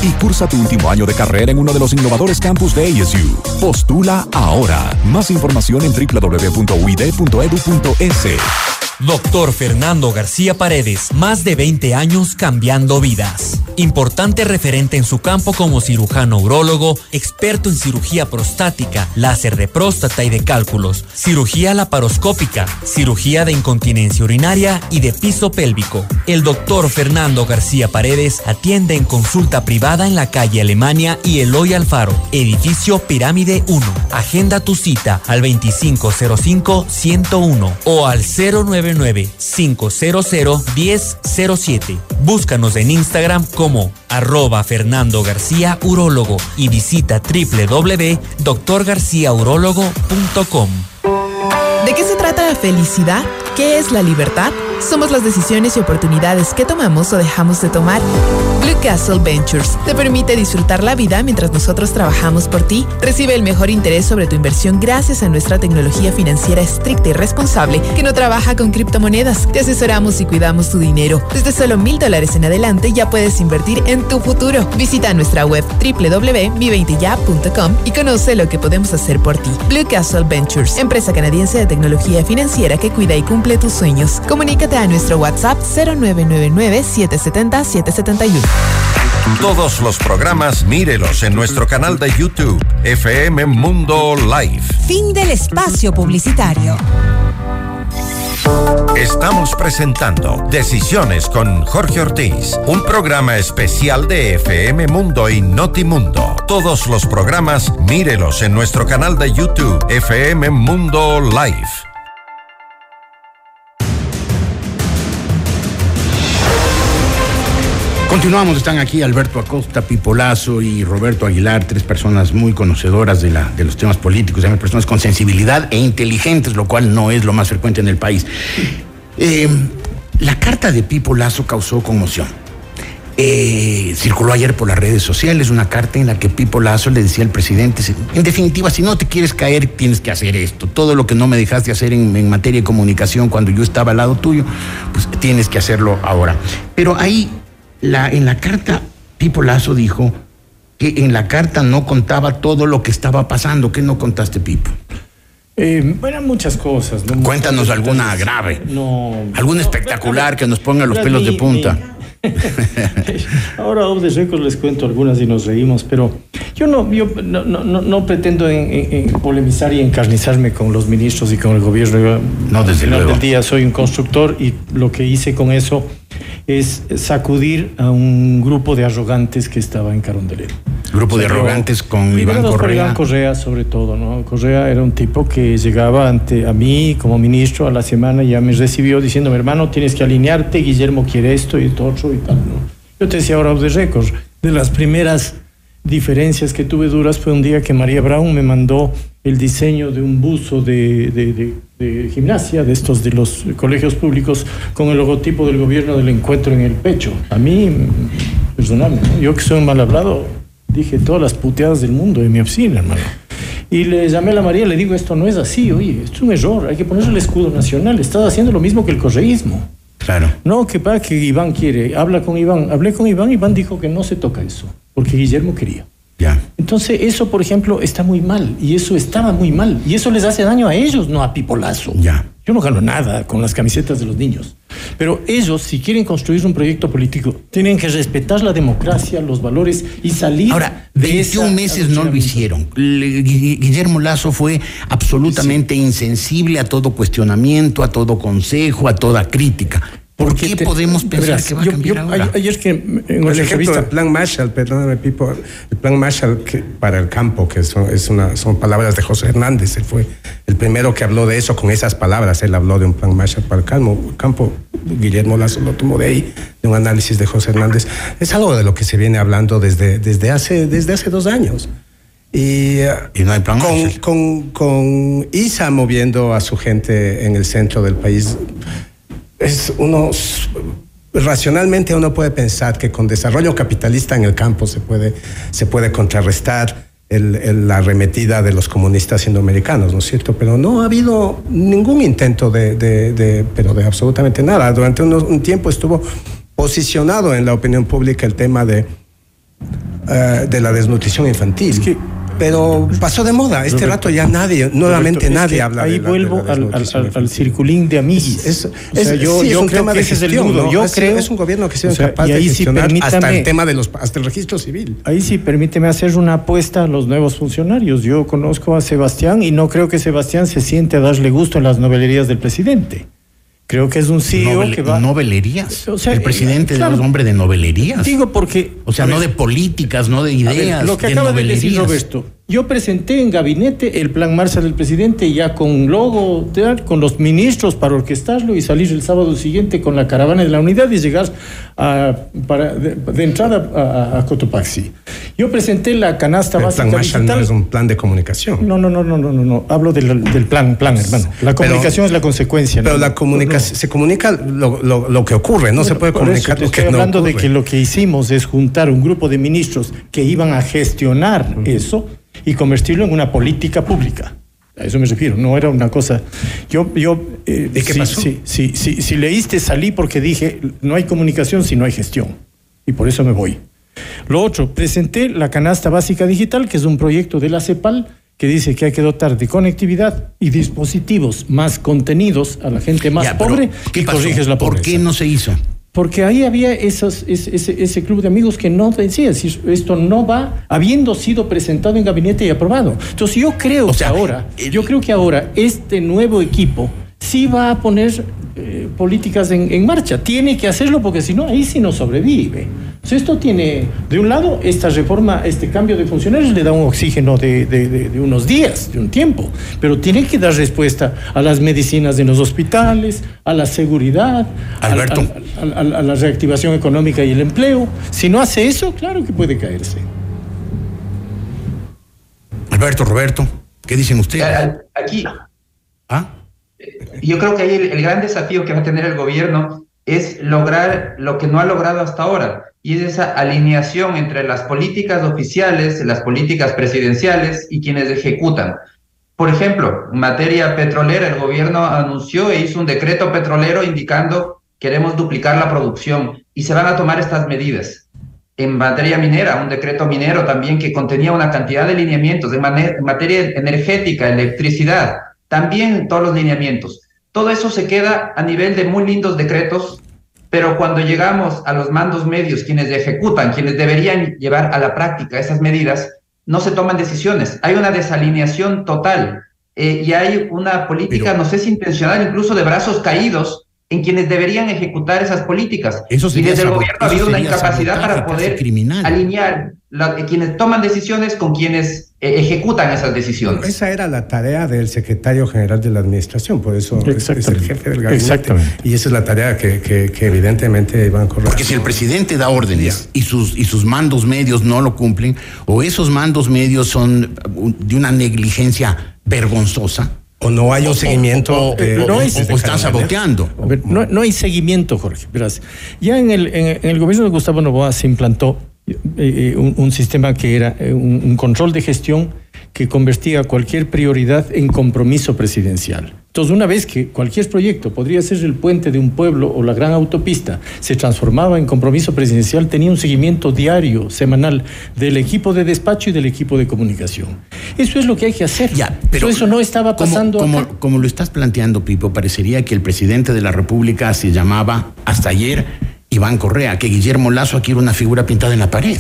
y cursa tu último año de carrera en uno de los innovadores campus de ASU. Postula ahora. Más información en www.uid.edu.es. Doctor Fernando García Paredes, más de 20 años cambiando vidas. Importante referente en su campo como cirujano urólogo, experto en cirugía prostática, láser de próstata y de cálculos, cirugía laparoscópica, cirugía de incontinencia urinaria y de piso pélvico. El doctor Fernando García Paredes atiende en consulta privada en la calle Alemania y Eloy Alfaro, edificio Pirámide 1. Agenda tu cita al 2505-101 o al 09 999-500-1007. Búscanos en Instagram como arroba Fernando García Urólogo y visita www.doctorgarciaurologo.com. ¿De qué se trata la felicidad? ¿Qué es la libertad? Somos las decisiones y oportunidades que tomamos o dejamos de tomar. Blue Castle Ventures te permite disfrutar la vida mientras nosotros trabajamos por ti. Recibe el mejor interés sobre tu inversión gracias a nuestra tecnología financiera estricta y responsable que no trabaja con criptomonedas. Te asesoramos y cuidamos tu dinero. Desde solo mil dólares en adelante ya puedes invertir en tu futuro. Visita nuestra web www.mi20ya.com y conoce lo que podemos hacer por ti. Blue Castle Ventures, empresa canadiense de tecnología financiera que cuida y cumple tus sueños. Comunícate a nuestro WhatsApp 0999-770-771. Todos los programas mírelos en nuestro canal de YouTube, FM Mundo Live. Fin del espacio publicitario. Estamos presentando Decisiones con Jorge Ortiz, un programa especial de FM Mundo y Notimundo. Todos los programas mírelos en nuestro canal de YouTube, FM Mundo Live. Continuamos, están aquí Alberto Acosta, Pipolazo y Roberto Aguilar, tres personas muy conocedoras de, los temas políticos, personas con sensibilidad e inteligentes, lo cual no es lo más frecuente en el país. Eh, la carta de Pipolazo causó conmoción. Eh, circuló ayer por las redes sociales una carta en la que Pipo Lazo le decía al presidente, en definitiva, si no te quieres caer, tienes que hacer esto. Todo lo que no me dejaste hacer en, materia de comunicación cuando yo estaba al lado tuyo, pues tienes que hacerlo ahora. Pero ahí en la carta, Pipo Lazo dijo que en la carta no contaba todo lo que estaba pasando. ¿Qué no contaste, Pipo? Eh, eran muchas cosas. ¿no? Cuéntanos alguna grave. No. Algún espectacular que nos ponga los pelos de punta. Ahora off the record les cuento algunas y nos reímos, pero yo no, yo no, no, no- no pretendo en, en- en polemizar y encarnizarme con los ministros y con el gobierno. Yo, No, desde al final luego. del día soy un constructor y lo que hice con eso es sacudir a un grupo de arrogantes que estaba en Carondelet. Grupo de O sea, yo- arrogantes con Iván Correa. Iván Correa, sobre todo, ¿no? Correa era un tipo que llegaba ante a mí como ministro a la semana y ya me recibió diciendo, hermano, tienes que alinearte, Guillermo quiere esto y esto otro y tal, ¿no? Yo te decía ahora de récord, de las primeras diferencias que tuve duras fue un día que María Brown me mandó el diseño de un buzo de, de- de- de gimnasia, de estos de los colegios públicos, con el logotipo del gobierno del encuentro en el pecho. A mí, perdóname, ¿no? yo que soy un mal hablado, dije todas las puteadas del mundo en mi oficina, hermano. Y le llamé a la María le digo, esto no es así, oye, esto es un error, hay que ponerle el escudo nacional, estás haciendo lo mismo que el correísmo. Claro. No, que para que Iván quiere, habla con Iván. Hablé con Iván, Iván dijo que no se toca eso, porque Guillermo quería. Ya. Entonces, eso, por ejemplo, está muy mal, y eso estaba muy mal, y eso les hace daño a ellos, no a Pipolazo. Ya. Yo no gano nada con las camisetas de los niños. Pero ellos, si quieren construir un proyecto político, tienen que respetar la democracia, los valores y salir Ahora, de 21 esa meses no lo hicieron. Le- Gui- Guillermo Lazo fue absolutamente insensible a todo cuestionamiento, a todo consejo, a toda crítica. ¿Por qué te- podemos pensar verás, que va a cambiar yo- ahora? Ayer que en El ejemplo entrevista... del plan Marshall, perdóname, Pipo, el plan Marshall que- para el campo, que son, es una, son palabras de José Hernández, él fue el primero que habló de eso con esas palabras, él habló de un plan Marshall para el campo. campo. Guillermo Lazo lo tomó de ahí, de un análisis de José Hernández. Es algo de lo que se viene hablando desde, desde, hace, desde hace dos años. Y, no hay plan con, con, con, ISA moviendo a su gente en el centro del país, es unos racionalmente uno puede pensar que con desarrollo capitalista en el campo se puede, se puede contrarrestar la arremetida de los comunistas indoamericanos, ¿no es cierto? Pero no ha habido ningún intento de, pero de absolutamente nada. Durante un tiempo estuvo posicionado en la opinión pública el tema de, eh, de la desnutrición infantil. que pero pasó de moda. Este rato ya nadie, nuevamente nadie habla ahí de Ahí vuelvo al, al, circulín de amigos. Es, yo, yo creo que ese es el nudo. Yo creo, es un gobierno que se sea, capaz de gestionar hasta el tema de los, hasta el registro civil. Ahí sí, permíteme hacer una apuesta a los nuevos funcionarios. Yo conozco a Sebastián y no creo que Sebastián se siente a darle gusto en las novelerías del presidente. Creo que es un CEO que va. Novelerías. O sea, el presidente es un hombre de novelerías. Digo porque. O sea, no de políticas, no de ideas. lo que acaba de decir Roberto. Yo presenté en gabinete el plan Marsa del presidente ya con logo, con los ministros para orquestarlo y salir el sábado siguiente con la caravana de la unidad y llegar a, para, de, entrada a, a, Cotopaxi. Yo presenté la canasta el básica plan Marshall no es un plan de comunicación. No, no, no, no, no, no, no. Hablo del, del plan, plan, hermano. La comunicación es la consecuencia. Pero la comunicación, se comunica lo, lo, lo, que ocurre, no se puede comunicar lo que estoy hablando de que lo que hicimos es juntar un grupo de ministros que iban a gestionar eso y convertirlo en una política pública. A eso me refiero, no era una cosa. Yo, yo, eh, ¿De qué pasó? Sí, sí, sí, si leíste, salí porque dije, no hay comunicación si no hay gestión. Y por eso me voy. Lo otro, presenté la canasta básica digital, que es un proyecto de la CEPAL, que dice que hay que dotar de conectividad y dispositivos más contenidos a la gente más pobre y corriges la pobreza. ¿Por qué no se hizo? Porque ahí había esos, ese, ese, club de amigos que no decía, si esto no va habiendo sido presentado en gabinete y aprobado. Entonces yo creo que ahora, yo creo que ahora este nuevo equipo sí va a poner eh, políticas en, marcha. Tiene que hacerlo porque si no, ahí sí no sobrevive. esto tiene, de un lado, esta reforma, este cambio de funcionarios le da un oxígeno de, unos días, de un tiempo, pero tiene que dar respuesta a las medicinas en los hospitales, a la seguridad, a, la reactivación económica y el empleo. Si no hace eso, claro que puede caerse. Alberto, Roberto, ¿qué dicen ustedes? Aquí. ¿Ah? Yo creo que ahí el, gran desafío que va a tener el gobierno es lograr lo que no ha logrado hasta ahora, y es esa alineación entre las políticas oficiales, las políticas presidenciales y quienes ejecutan. Por ejemplo, en materia petrolera, el gobierno anunció e hizo un decreto petrolero indicando queremos duplicar la producción y se van a tomar estas medidas. En materia minera, un decreto minero también que contenía una cantidad de lineamientos en materia energética, electricidad, también todos los lineamientos. Todo eso se queda a nivel de muy lindos decretos, pero cuando llegamos a los mandos medios, quienes ejecutan, quienes deberían llevar a la práctica esas medidas, no se toman decisiones. Hay una desalineación total eh, y hay una política, no sé si intencional, incluso de brazos caídos en quienes deberían ejecutar esas políticas. y desde el gobierno ha habido una incapacidad para poder alinear quienes toman decisiones con quienes eh, ejecutan esas decisiones. Esa era la tarea del secretario general de la administración, por eso es, el jefe del gabinete. Y esa es la tarea que, que, evidentemente iban a correr. Porque si el presidente da órdenes y sus, y sus mandos medios no lo cumplen, o esos mandos medios son de una negligencia vergonzosa, o no hay un seguimiento. O, no están saboteando. no, hay seguimiento, Jorge. Ya en el, en el gobierno de Gustavo Novoa se implantó eh, eh, un, sistema que era eh, un, control de gestión que convertía cualquier prioridad en compromiso presidencial. Entonces, una vez que cualquier proyecto podría ser el puente de un pueblo o la gran autopista, se transformaba en compromiso presidencial, tenía un seguimiento diario, semanal, del equipo de despacho y del equipo de comunicación. Eso es lo que hay que hacer. Ya, pero eso no estaba pasando. Como, como lo estás planteando, Pipo, parecería que el presidente de la República se llamaba hasta ayer Iván Correa, que Guillermo Lazo aquí era una figura pintada en la pared.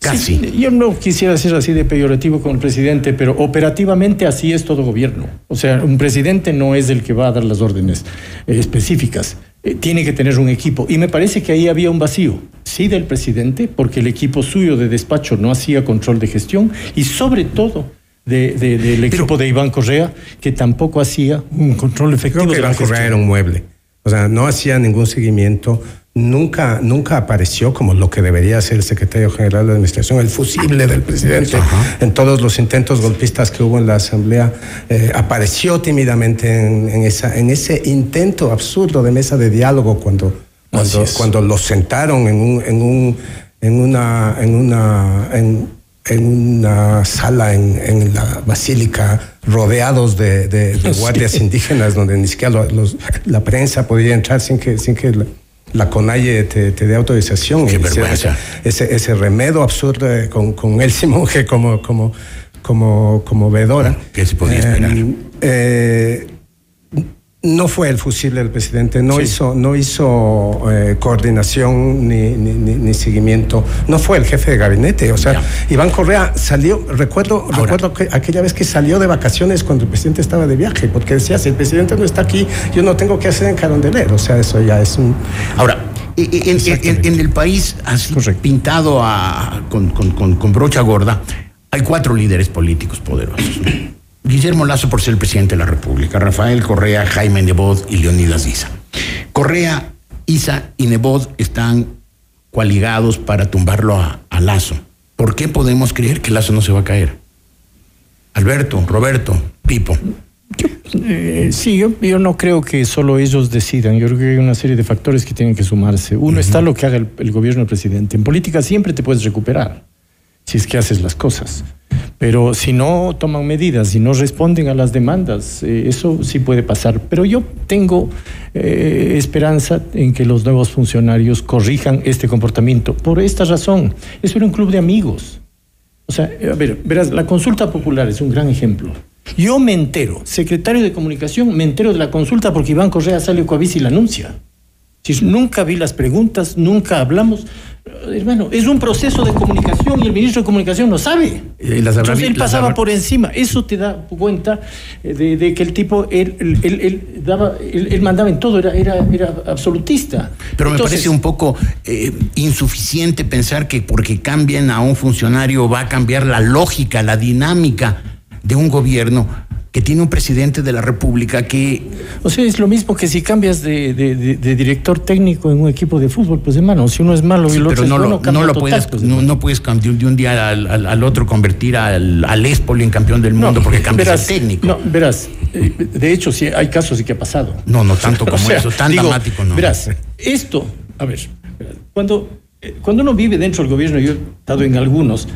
Casi. yo no quisiera ser así de peyorativo con el presidente, pero operativamente así es todo gobierno. O sea, un presidente no es el que va a dar las órdenes eh, específicas. Eh, tiene que tener un equipo. Y me parece que ahí había un vacío. Sí del presidente, porque el equipo suyo de despacho no hacía control de gestión y sobre todo del equipo de Iván Correa, que tampoco hacía un control efectivo. Creo que Iván Correa era un mueble. O sea, no hacía ningún seguimiento, nunca, nunca apareció como lo que debería ser el secretario general de Administración, el fusible del presidente. En todos los intentos golpistas que hubo en la Asamblea, eh, apareció tímidamente en, en, esa, en ese intento absurdo de mesa de diálogo cuando, cuando, cuando los sentaron en un, en un en una, en una, en, en una sala en, en, la basílica rodeados de, de, de guardias sí. indígenas donde ni siquiera los, la prensa podía entrar sin que, sin que la, CONAIE te, te dé autorización. Qué vergüenza. Ese, ese remedo absurdo con, con El Simonje como, como, como, como vedora. ¿Qué se podía esperar? Eh, eh, no fue el fusible del presidente, no sí. hizo, no hizo eh, coordinación ni, ni, ni, ni, seguimiento, no fue el jefe de gabinete. O sea, ya. Iván Correa salió, recuerdo, Ahora. recuerdo que aquella vez que salió de vacaciones cuando el presidente estaba de viaje, porque decía, si el presidente no está aquí, yo no tengo que hacer en Carondeler. O sea, eso ya es un. Ahora, en, en, en el país así Correcto. pintado a, con, con, con, con brocha gorda, hay cuatro líderes políticos poderosos. Guillermo Lazo por ser el presidente de la República, Rafael Correa, Jaime Nebot y Leonidas Isa. Correa, Isa y Nebot están coaligados para tumbarlo a, a, Lazo. ¿Por qué podemos creer que Lazo no se va a caer? Alberto, Roberto, Pipo. Yo, eh, sí, yo, yo, no creo que solo ellos decidan. Yo creo que hay una serie de factores que tienen que sumarse. Uno uh -huh. está lo que haga el, el gobierno del presidente. En política siempre te puedes recuperar si es que haces las cosas. Pero si no toman medidas, si no responden a las demandas, eh, eso sí puede pasar. Pero yo tengo eh, esperanza en que los nuevos funcionarios corrijan este comportamiento. Por esta razón, eso era un club de amigos. O sea, a ver, verás, la consulta popular es un gran ejemplo. Yo me entero, secretario de comunicación, me entero de la consulta porque Iván Correa sale Coavís y la anuncia. Si nunca vi las preguntas, nunca hablamos. Hermano, es un proceso de comunicación y el ministro de Comunicación no sabe. Eh, las Entonces él pasaba por encima. Eso te da cuenta de, de que el tipo, él, él, él, daba, él, mandaba en todo, era, era, era absolutista. Pero Entonces, me parece un poco eh, insuficiente pensar que porque cambien a un funcionario va a cambiar la lógica, la dinámica de un gobierno que tiene un presidente de la República que... O sea, es lo mismo que si cambias de, de, de, de director técnico en un equipo de fútbol, pues hermano, si uno es malo sí, y el otro pero no es lo, bueno, no lo total, puedes, pues, no, no, puedes cambiar de un día al, al, al otro convertir al, al Espoli en campeón del mundo no, porque cambias verás, el técnico. No, verás, eh, de hecho, sí, hay casos y que ha pasado. No, no tanto como o sea, eso, tan digo, dramático no. Verás, esto, a ver, cuando, eh, cuando uno vive dentro del gobierno, yo he estado en algunos,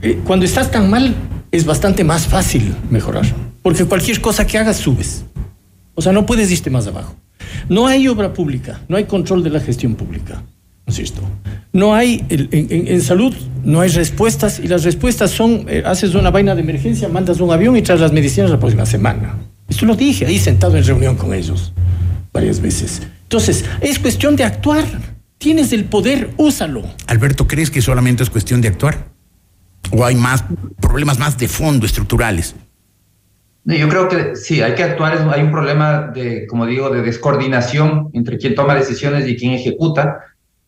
eh, cuando estás tan mal, es bastante más fácil mejorar. Porque cualquier cosa que hagas subes. O sea, no puedes irte más abajo. No hay obra pública, no hay control de la gestión pública. Insisto. No hay, en, salud, no hay respuestas y las respuestas son, eh, haces una vaina de emergencia, mandas un avión y traes las medicinas la próxima semana. Esto lo dije ahí sentado en reunión con ellos varias veces. Entonces, es cuestión de actuar. Tienes el poder, úsalo. Alberto, ¿crees que solamente es cuestión de actuar? ¿O hay más problemas más de fondo, estructurales? Yo creo que sí, hay que actuar. Hay un problema de, como digo, de descoordinación entre quien toma decisiones y quien ejecuta.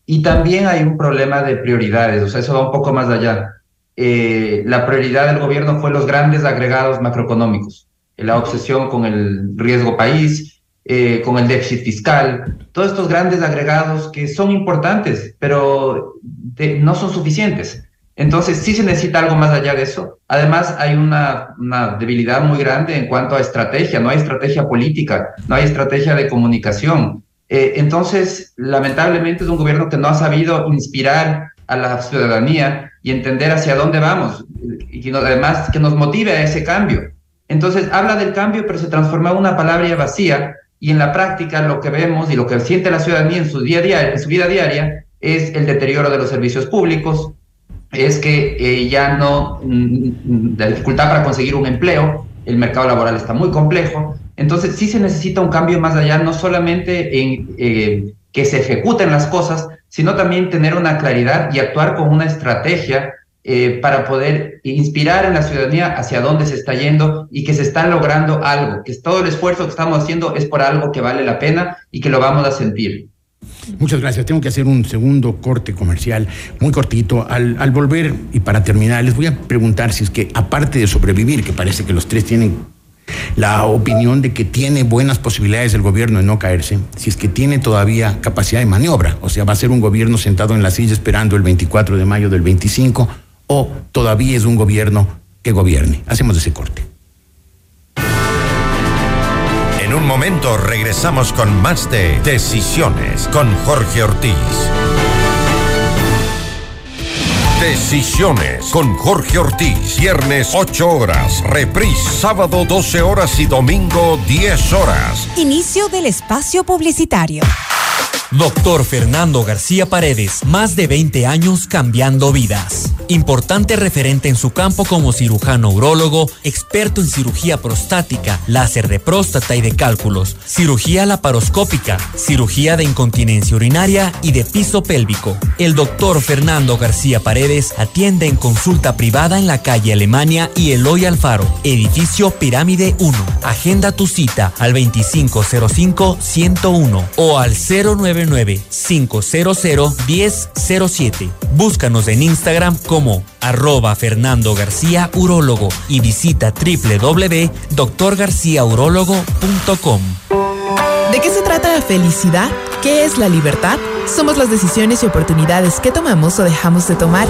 Y también hay un problema de prioridades. O sea, eso va un poco más allá. Eh, la prioridad del gobierno fue los grandes agregados macroeconómicos. La obsesión con el riesgo país, eh, con el déficit fiscal. Todos estos grandes agregados que son importantes, pero de, no son suficientes. Entonces, sí se necesita algo más allá de eso. Además, hay una, debilidad muy grande en cuanto a estrategia. No hay estrategia política, no hay estrategia de comunicación. Eh, entonces, lamentablemente es un gobierno que no ha sabido inspirar a la ciudadanía y entender hacia dónde vamos. Y que además que nos motive a ese cambio. Entonces, habla del cambio, pero se transforma en una palabra vacía. Y en la práctica, lo que vemos y lo que siente la ciudadanía en su, día a día, en su vida diaria es el deterioro de los servicios públicos, es que eh, ya no, mm, la dificultad para conseguir un empleo, el mercado laboral está muy complejo, entonces sí se necesita un cambio más allá, no solamente en eh, que se ejecuten las cosas, sino también tener una claridad y actuar con una estrategia eh, para poder inspirar en la ciudadanía hacia dónde se está yendo y que se está logrando algo, que todo el esfuerzo que estamos haciendo es por algo que vale la pena y que lo vamos a sentir. Muchas gracias. Tengo que hacer un segundo corte comercial, muy cortito. Al, al, volver y para terminar, les voy a preguntar si es que, aparte de sobrevivir, que parece que los tres tienen la opinión de que tiene buenas posibilidades el gobierno de no caerse, si es que tiene todavía capacidad de maniobra, o sea, va a ser un gobierno sentado en la silla esperando el 24 de mayo del 25, o todavía es un gobierno que gobierne. Hacemos ese corte. En un momento regresamos con más de Decisiones con Jorge Ortiz. Decisiones con Jorge Ortiz. Viernes 8 horas. Reprise sábado 12 horas y domingo 10 horas. Inicio del espacio publicitario. Doctor Fernando García Paredes, más de 20 años cambiando vidas. Importante referente en su campo como cirujano urólogo, experto en cirugía prostática, láser de próstata y de cálculos, cirugía laparoscópica, cirugía de incontinencia urinaria y de piso pélvico. El doctor Fernando García Paredes atiende en consulta privada en la calle Alemania y Eloy Alfaro, edificio Pirámide 1. Agenda tu cita al 2505-101 o al 09 999-500-1007. Búscanos en Instagram como arroba Fernando García Urólogo y visita www.doctorgarciaurologo.com. ¿De qué se trata la felicidad? ¿Qué es la libertad? Somos las decisiones y oportunidades que tomamos o dejamos de tomar.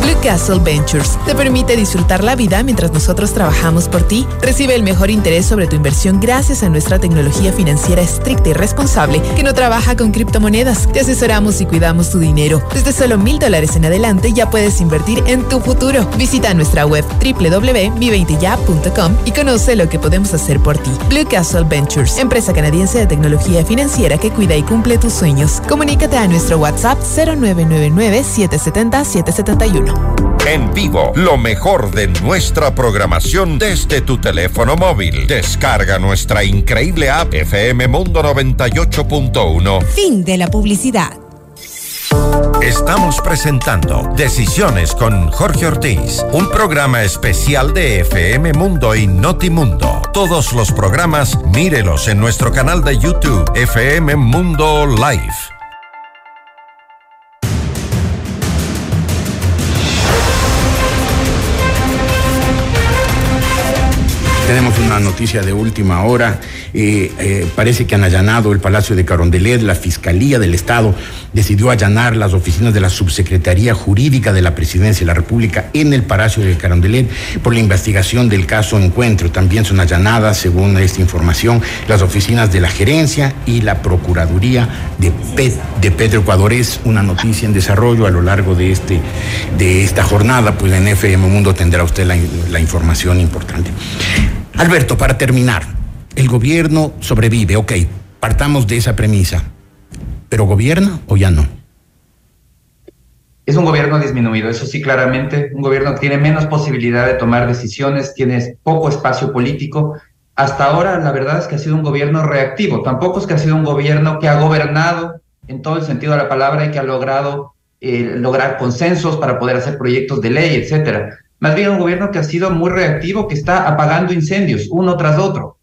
Blue Castle Ventures te permite disfrutar la vida mientras nosotros trabajamos por ti. Recibe el mejor interés sobre tu inversión gracias a nuestra tecnología financiera estricta y responsable que no trabaja con criptomonedas. Te asesoramos y cuidamos tu dinero. Desde solo mil dólares en adelante ya puedes invertir en tu futuro. Visita nuestra web www.mi20ya.com y conoce lo que podemos hacer por ti. Blue Castle Ventures, empresa canadiense de tecnología financiera que cuida y cumple tus sueños. Comunícate a nuestro WhatsApp 0999-770-771. En vivo, lo mejor de nuestra programación desde tu teléfono móvil. Descarga nuestra increíble app FM Mundo 98.1. Fin de la publicidad. Estamos presentando Decisiones con Jorge Ortiz, un programa especial de FM Mundo y Notimundo. Todos los programas, mírelos en nuestro canal de YouTube, FM Mundo Live. Tenemos una noticia de última hora. Eh, eh, parece que han allanado el Palacio de Carondelet. La Fiscalía del Estado decidió allanar las oficinas de la Subsecretaría Jurídica de la Presidencia de la República en el Palacio de Carondelet por la investigación del caso Encuentro. También son allanadas, según esta información, las oficinas de la Gerencia y la Procuraduría de, Pet, de Petroecuador. Es una noticia en desarrollo a lo largo de, este, de esta jornada. Pues en FM Mundo tendrá usted la información importante. Alberto, para terminar, el gobierno sobrevive, ok, partamos de esa premisa, pero ¿gobierna o ya no? Es un gobierno disminuido, eso sí, claramente. Un gobierno que tiene menos posibilidad de tomar decisiones, tiene poco espacio político. Hasta ahora, la verdad es que ha sido un gobierno reactivo. Tampoco es que ha sido un gobierno que ha gobernado en todo el sentido de la palabra y que ha logrado eh, lograr consensos para poder hacer proyectos de ley, etcétera. Más bien un gobierno que ha sido muy reactivo, que está apagando incendios uno tras otro.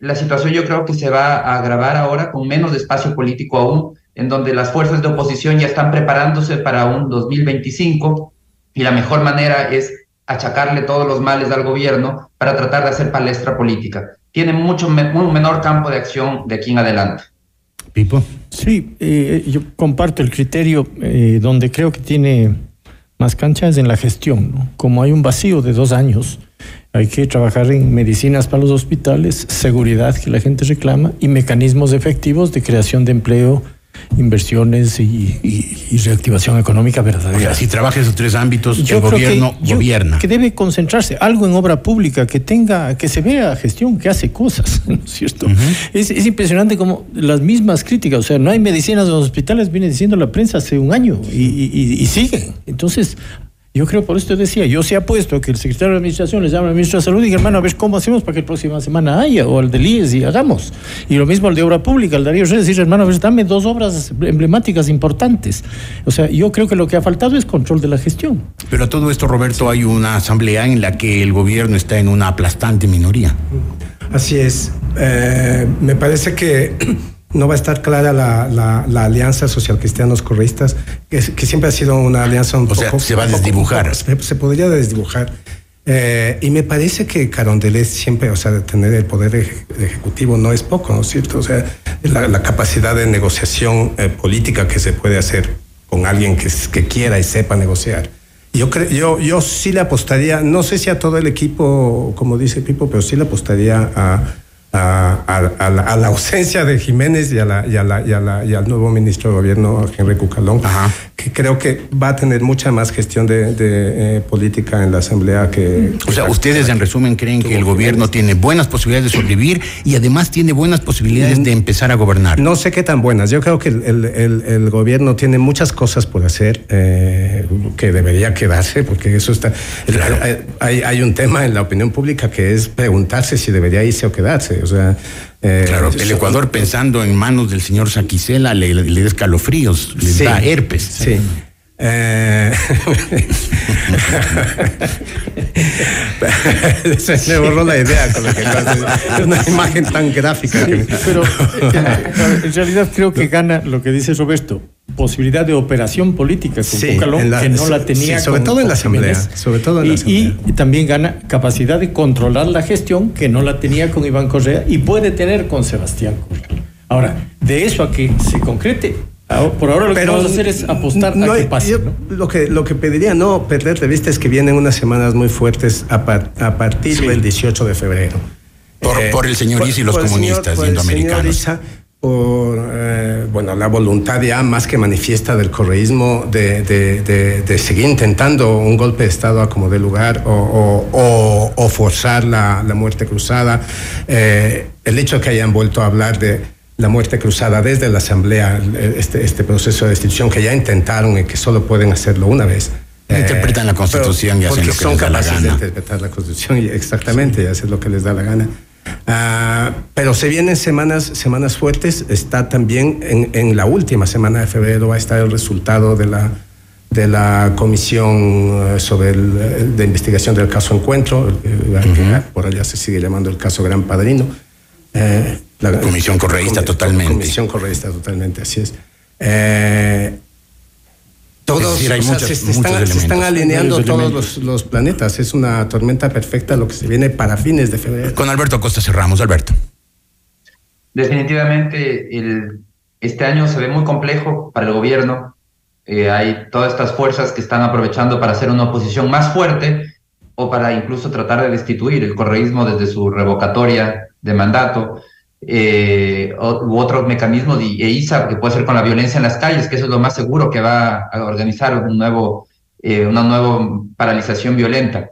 La situación yo creo que se va a agravar ahora con menos espacio político aún, en donde las fuerzas de oposición ya están preparándose para un 2025 y la mejor manera es achacarle todos los males al gobierno para tratar de hacer palestra política. Tiene mucho un menor campo de acción de aquí en adelante. Pipo. Sí, eh, yo comparto el criterio eh, donde creo que tiene más canchas en la gestión. ¿no? Como hay un vacío de dos años, hay que trabajar en medicinas para los hospitales, seguridad que la gente reclama y mecanismos efectivos de creación de empleo inversiones y, y, y reactivación económica verdadera. O sea, si trabaja esos tres ámbitos, yo el gobierno que, gobierna. Que debe concentrarse algo en obra pública, que tenga, que se vea gestión, que hace cosas, ¿no es cierto? Uh -huh. es, es, impresionante como las mismas críticas, o sea, no hay medicinas en los hospitales, viene diciendo la prensa hace un año y, y siguen. Entonces, yo creo, por esto decía, yo se ha puesto que el secretario de Administración les llama al ministro de Salud y diga, hermano, a ver cómo hacemos para que la próxima semana haya, o al del IES y hagamos. Y lo mismo al de Obra Pública, al Darío Reyes, decir, hermano, a ver, dame dos obras emblemáticas importantes. O sea, yo creo que lo que ha faltado es control de la gestión. Pero a todo esto, Roberto, hay una asamblea en la que el gobierno está en una aplastante minoría. Así es. Eh, me parece que no va a estar clara la, la, la alianza social cristianos correístas, que, que, siempre ha sido una alianza un o poco. Sea, se va a desdibujar. Poco, se, se, podría desdibujar. Eh, y me parece que Carondelet siempre, o sea, tener el poder ejecutivo no es poco, ¿no es cierto? O sea, la, capacidad de negociación eh, política que se puede hacer con alguien que, que quiera y sepa negociar. Yo, creo, yo, yo sí le apostaría, no sé si a todo el equipo, como dice Pipo, pero sí le apostaría a a, la, ausencia de Jiménez y, a la, y, al nuevo ministro de Gobierno, Henry Cucalón, que creo que va a tener mucha más gestión de, eh, política en la Asamblea que... O sea, ustedes en resumen creen que el gobierno tiene buenas posibilidades de sobrevivir y además tiene buenas posibilidades de empezar a gobernar. No sé qué tan buenas. Yo creo que el, gobierno tiene muchas cosas por hacer eh, que debería quedarse, porque eso está... Hay, hay un tema en la opinión pública que es preguntarse si debería irse o quedarse. O sea, eh, claro, el Ecuador pensando en manos del señor Saquicela le, le, da escalofríos, le da herpes. Sí. Eh... Se me borró la idea con la que Es una imagen tan gráfica. Pero eh, en realidad creo que gana lo que dice Roberto, posibilidad de operación política con sí, que no la tenía. sobre todo en la Asamblea. Sobre todo en y, la Asamblea. Y, también gana capacidad de controlar la gestión que no la tenía con Iván Correa y puede tener con Sebastián Correa. Ahora, de eso a que se concrete, por ahora lo que vamos a hacer es apostar a que pase. Lo, que, lo que pediría no perder de vista es que vienen unas semanas muy fuertes a, partir del 18 de febrero. Por, eh, por el señor Isa y los comunistas indoamericanos por eh, bueno, la voluntad ya más que manifiesta del correísmo de, de, seguir intentando un golpe de Estado a como de lugar o, o, forzar la, la, muerte cruzada. Eh, el hecho de que hayan vuelto a hablar de la muerte cruzada desde la Asamblea, este, este proceso de destitución que ya intentaron y que solo pueden hacerlo una vez. Interpretan la eh, Constitución y hacen lo que son les da la gana. de interpretar la Constitución y exactamente y hacer lo que les da la gana. Ah, pero se vienen semanas, semanas fuertes. Está también en, en, la última semana de febrero va a estar el resultado de la, de la comisión eh, sobre el, de investigación del caso Encuentro, por allá se sigue llamando el caso Gran Padrino. Eh, la comisión correísta totalmente. Comisión correísta totalmente, así es. Eh, todos se, están, alineando todos los, planetas. Es una tormenta perfecta lo que se viene para fines de febrero. Con Alberto Costa cerramos, Alberto. Definitivamente el, este año se ve muy complejo para el gobierno. Eh, hay todas estas fuerzas que están aprovechando para hacer una oposición más fuerte o para incluso tratar de destituir el correísmo desde su revocatoria de mandato eh, u otros mecanismos de ISA, que puede ser con la violencia en las calles, que eso es lo más seguro que va a organizar un nuevo, eh, una nueva paralización violenta.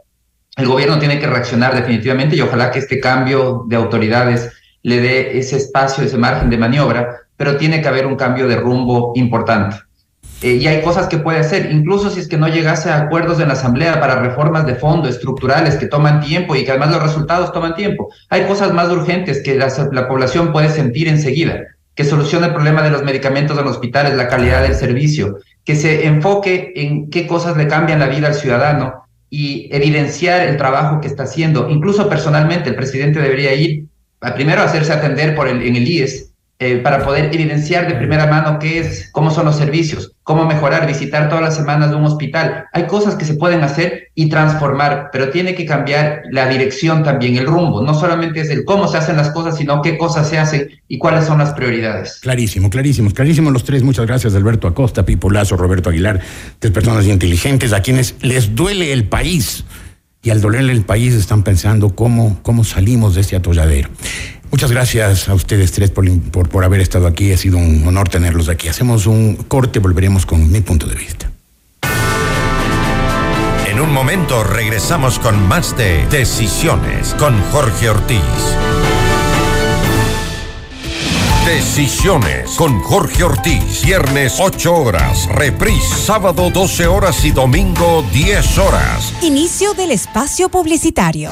El gobierno tiene que reaccionar definitivamente y ojalá que este cambio de autoridades le dé ese espacio, ese margen de maniobra, pero tiene que haber un cambio de rumbo importante. Eh, y hay cosas que puede hacer, incluso si es que no llegase a acuerdos en la Asamblea para reformas de fondo estructurales que toman tiempo y que además los resultados toman tiempo. Hay cosas más urgentes que la, la población puede sentir enseguida, que solucione el problema de los medicamentos en los hospitales, la calidad del servicio, que se enfoque en qué cosas le cambian la vida al ciudadano y evidenciar el trabajo que está haciendo. Incluso personalmente el presidente debería ir a primero hacerse atender por el, en el IES, eh, para poder evidenciar de primera mano qué es, cómo son los servicios, cómo mejorar, visitar todas las semanas de un hospital. Hay cosas que se pueden hacer y transformar, pero tiene que cambiar la dirección también, el rumbo. No solamente es el cómo se hacen las cosas, sino qué cosas se hacen y cuáles son las prioridades. Clarísimo, clarísimo, clarísimo los tres. Muchas gracias, Alberto Acosta, Pipolazo, Roberto Aguilar, tres personas inteligentes a quienes les duele el país. Y al dolerle el país están pensando cómo, cómo salimos de este atolladero. Muchas gracias a ustedes tres por, por, haber estado aquí. Ha sido un honor tenerlos aquí. Hacemos un corte, volveremos con mi punto de vista. En un momento regresamos con más de Decisiones con Jorge Ortiz. Decisiones con Jorge Ortiz. Viernes 8 horas. Reprise sábado 12 horas y domingo 10 horas. Inicio del espacio publicitario.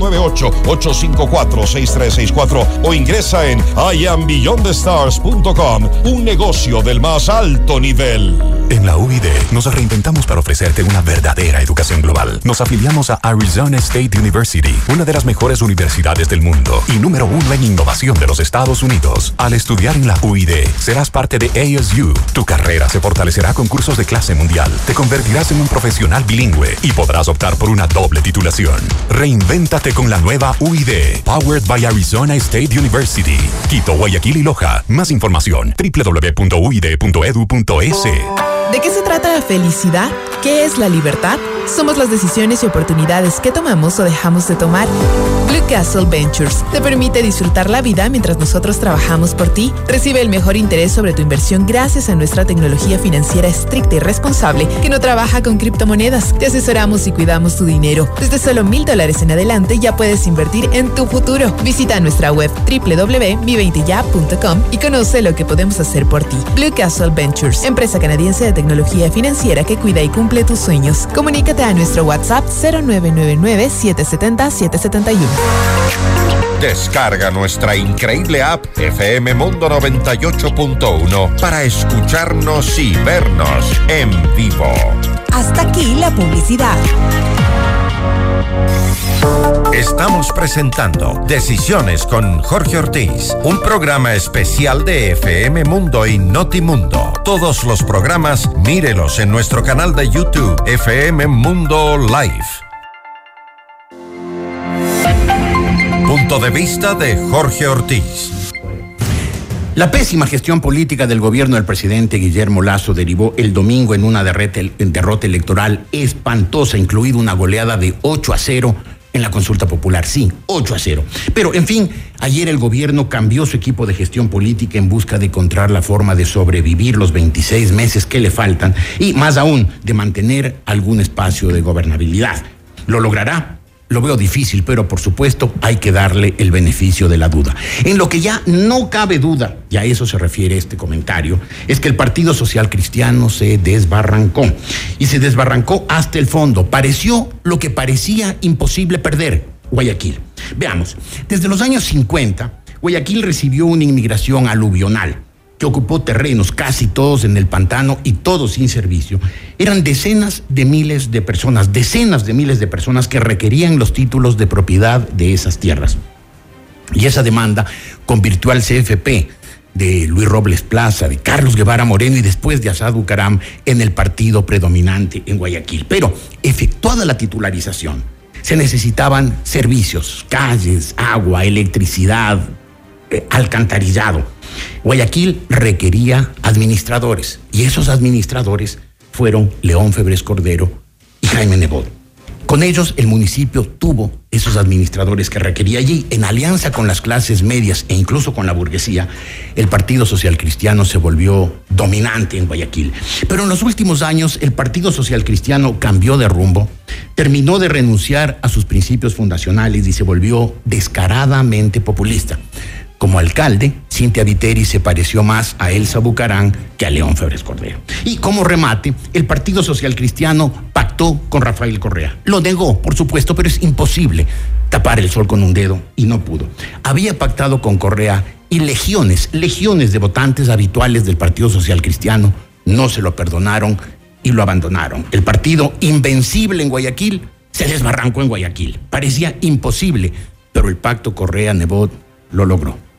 098-854-6364 o ingresa en iambeyondthestars.com. Un negocio del más alto nivel. En la UID nos reinventamos para ofrecerte una verdadera educación global. Nos afiliamos a Arizona State University, una de las mejores universidades del mundo y número uno en innovación de los Estados Unidos. Al estudiar en la UID, serás parte de ASU. Tu carrera se fortalecerá con cursos de clase mundial. Te convertirás en un profesional bilingüe y podrás optar por una doble titulación. Reinvéntate con la nueva UID, powered by Arizona State University. Quito, Guayaquil y Loja. Más información www.uid.edu.es. ¿De qué se trata la felicidad? ¿Qué es la libertad? Somos las decisiones y oportunidades que tomamos o dejamos de tomar. Blue Castle Ventures te permite disfrutar la vida mientras nosotros trabajamos por ti. Recibe el mejor interés sobre tu inversión gracias a nuestra tecnología financiera estricta y responsable que no trabaja con criptomonedas. Te asesoramos y cuidamos tu dinero. Desde solo mil dólares en adelante ya puedes invertir en tu futuro. Visita nuestra web www.mi20ya.com y conoce lo que podemos hacer por ti. Blue Castle Ventures, empresa canadiense de tecnología financiera que cuida y cumple tus sueños. Comunícate a nuestro WhatsApp 0999-770-771. Descarga nuestra increíble app FM Mundo 98.1 para escucharnos y vernos en vivo. Hasta aquí la publicidad. Estamos presentando Decisiones con Jorge Ortiz, un programa especial de FM Mundo y Notimundo. Todos los programas, mírelos en nuestro canal de YouTube, FM Mundo Live. Punto de vista de Jorge Ortiz. La pésima gestión política del gobierno del presidente Guillermo Lazo derivó el domingo en una derrota, electoral espantosa, incluida una goleada de 8 a 0 en la consulta popular. Sí, 8 a 0. Pero, en fin, ayer el gobierno cambió su equipo de gestión política en busca de encontrar la forma de sobrevivir los 26 meses que le faltan y, más aún, de mantener algún espacio de gobernabilidad. ¿Lo logrará? Lo veo difícil, pero por supuesto hay que darle el beneficio de la duda. En lo que ya no cabe duda, y a eso se refiere este comentario, es que el Partido Social Cristiano se desbarrancó. Y se desbarrancó hasta el fondo. Pareció lo que parecía imposible perder, Guayaquil. Veamos, desde los años 50, Guayaquil recibió una inmigración aluvional que ocupó terrenos, casi todos en el pantano y todos sin servicio, eran decenas de miles de personas, decenas de miles de personas que requerían los títulos de propiedad de esas tierras. Y esa demanda convirtió al CFP de Luis Robles Plaza, de Carlos Guevara Moreno y después de Asad Bucaram en el partido predominante en Guayaquil. Pero efectuada la titularización, se necesitaban servicios, calles, agua, electricidad, eh, alcantarillado. Guayaquil requería administradores y esos administradores fueron León Febres Cordero y Jaime Nebot. Con ellos el municipio tuvo esos administradores que requería y en alianza con las clases medias e incluso con la burguesía, el Partido Social Cristiano se volvió dominante en Guayaquil. Pero en los últimos años el Partido Social Cristiano cambió de rumbo, terminó de renunciar a sus principios fundacionales y se volvió descaradamente populista. Como alcalde, Cintia Viteri se pareció más a Elsa Bucarán que a León Febres Cordero. Y como remate, el Partido Social Cristiano pactó con Rafael Correa. Lo negó, por supuesto, pero es imposible tapar el sol con un dedo y no pudo. Había pactado con Correa y legiones, legiones de votantes habituales del Partido Social Cristiano no se lo perdonaron y lo abandonaron. El partido invencible en Guayaquil se desbarrancó en Guayaquil. Parecía imposible, pero el pacto Correa-Nebot lo logró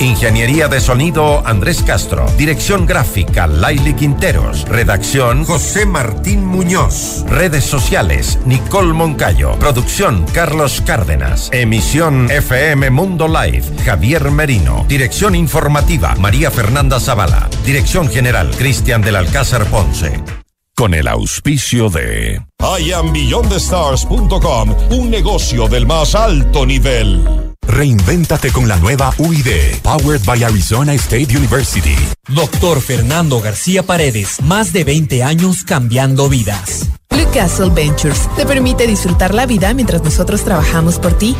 Ingeniería de sonido Andrés Castro. Dirección gráfica Laili Quinteros. Redacción José Martín Muñoz. Redes sociales Nicole Moncayo. Producción Carlos Cárdenas. Emisión FM Mundo Live Javier Merino. Dirección informativa María Fernanda Zavala. Dirección general Cristian del Alcázar Ponce. Con el auspicio de IamBeyondTheStars.com, un negocio del más alto nivel. Reinvéntate con la nueva UID, powered by Arizona State University. Doctor Fernando García Paredes, más de 20 años cambiando vidas. Blue Castle Ventures te permite disfrutar la vida mientras nosotros trabajamos por ti.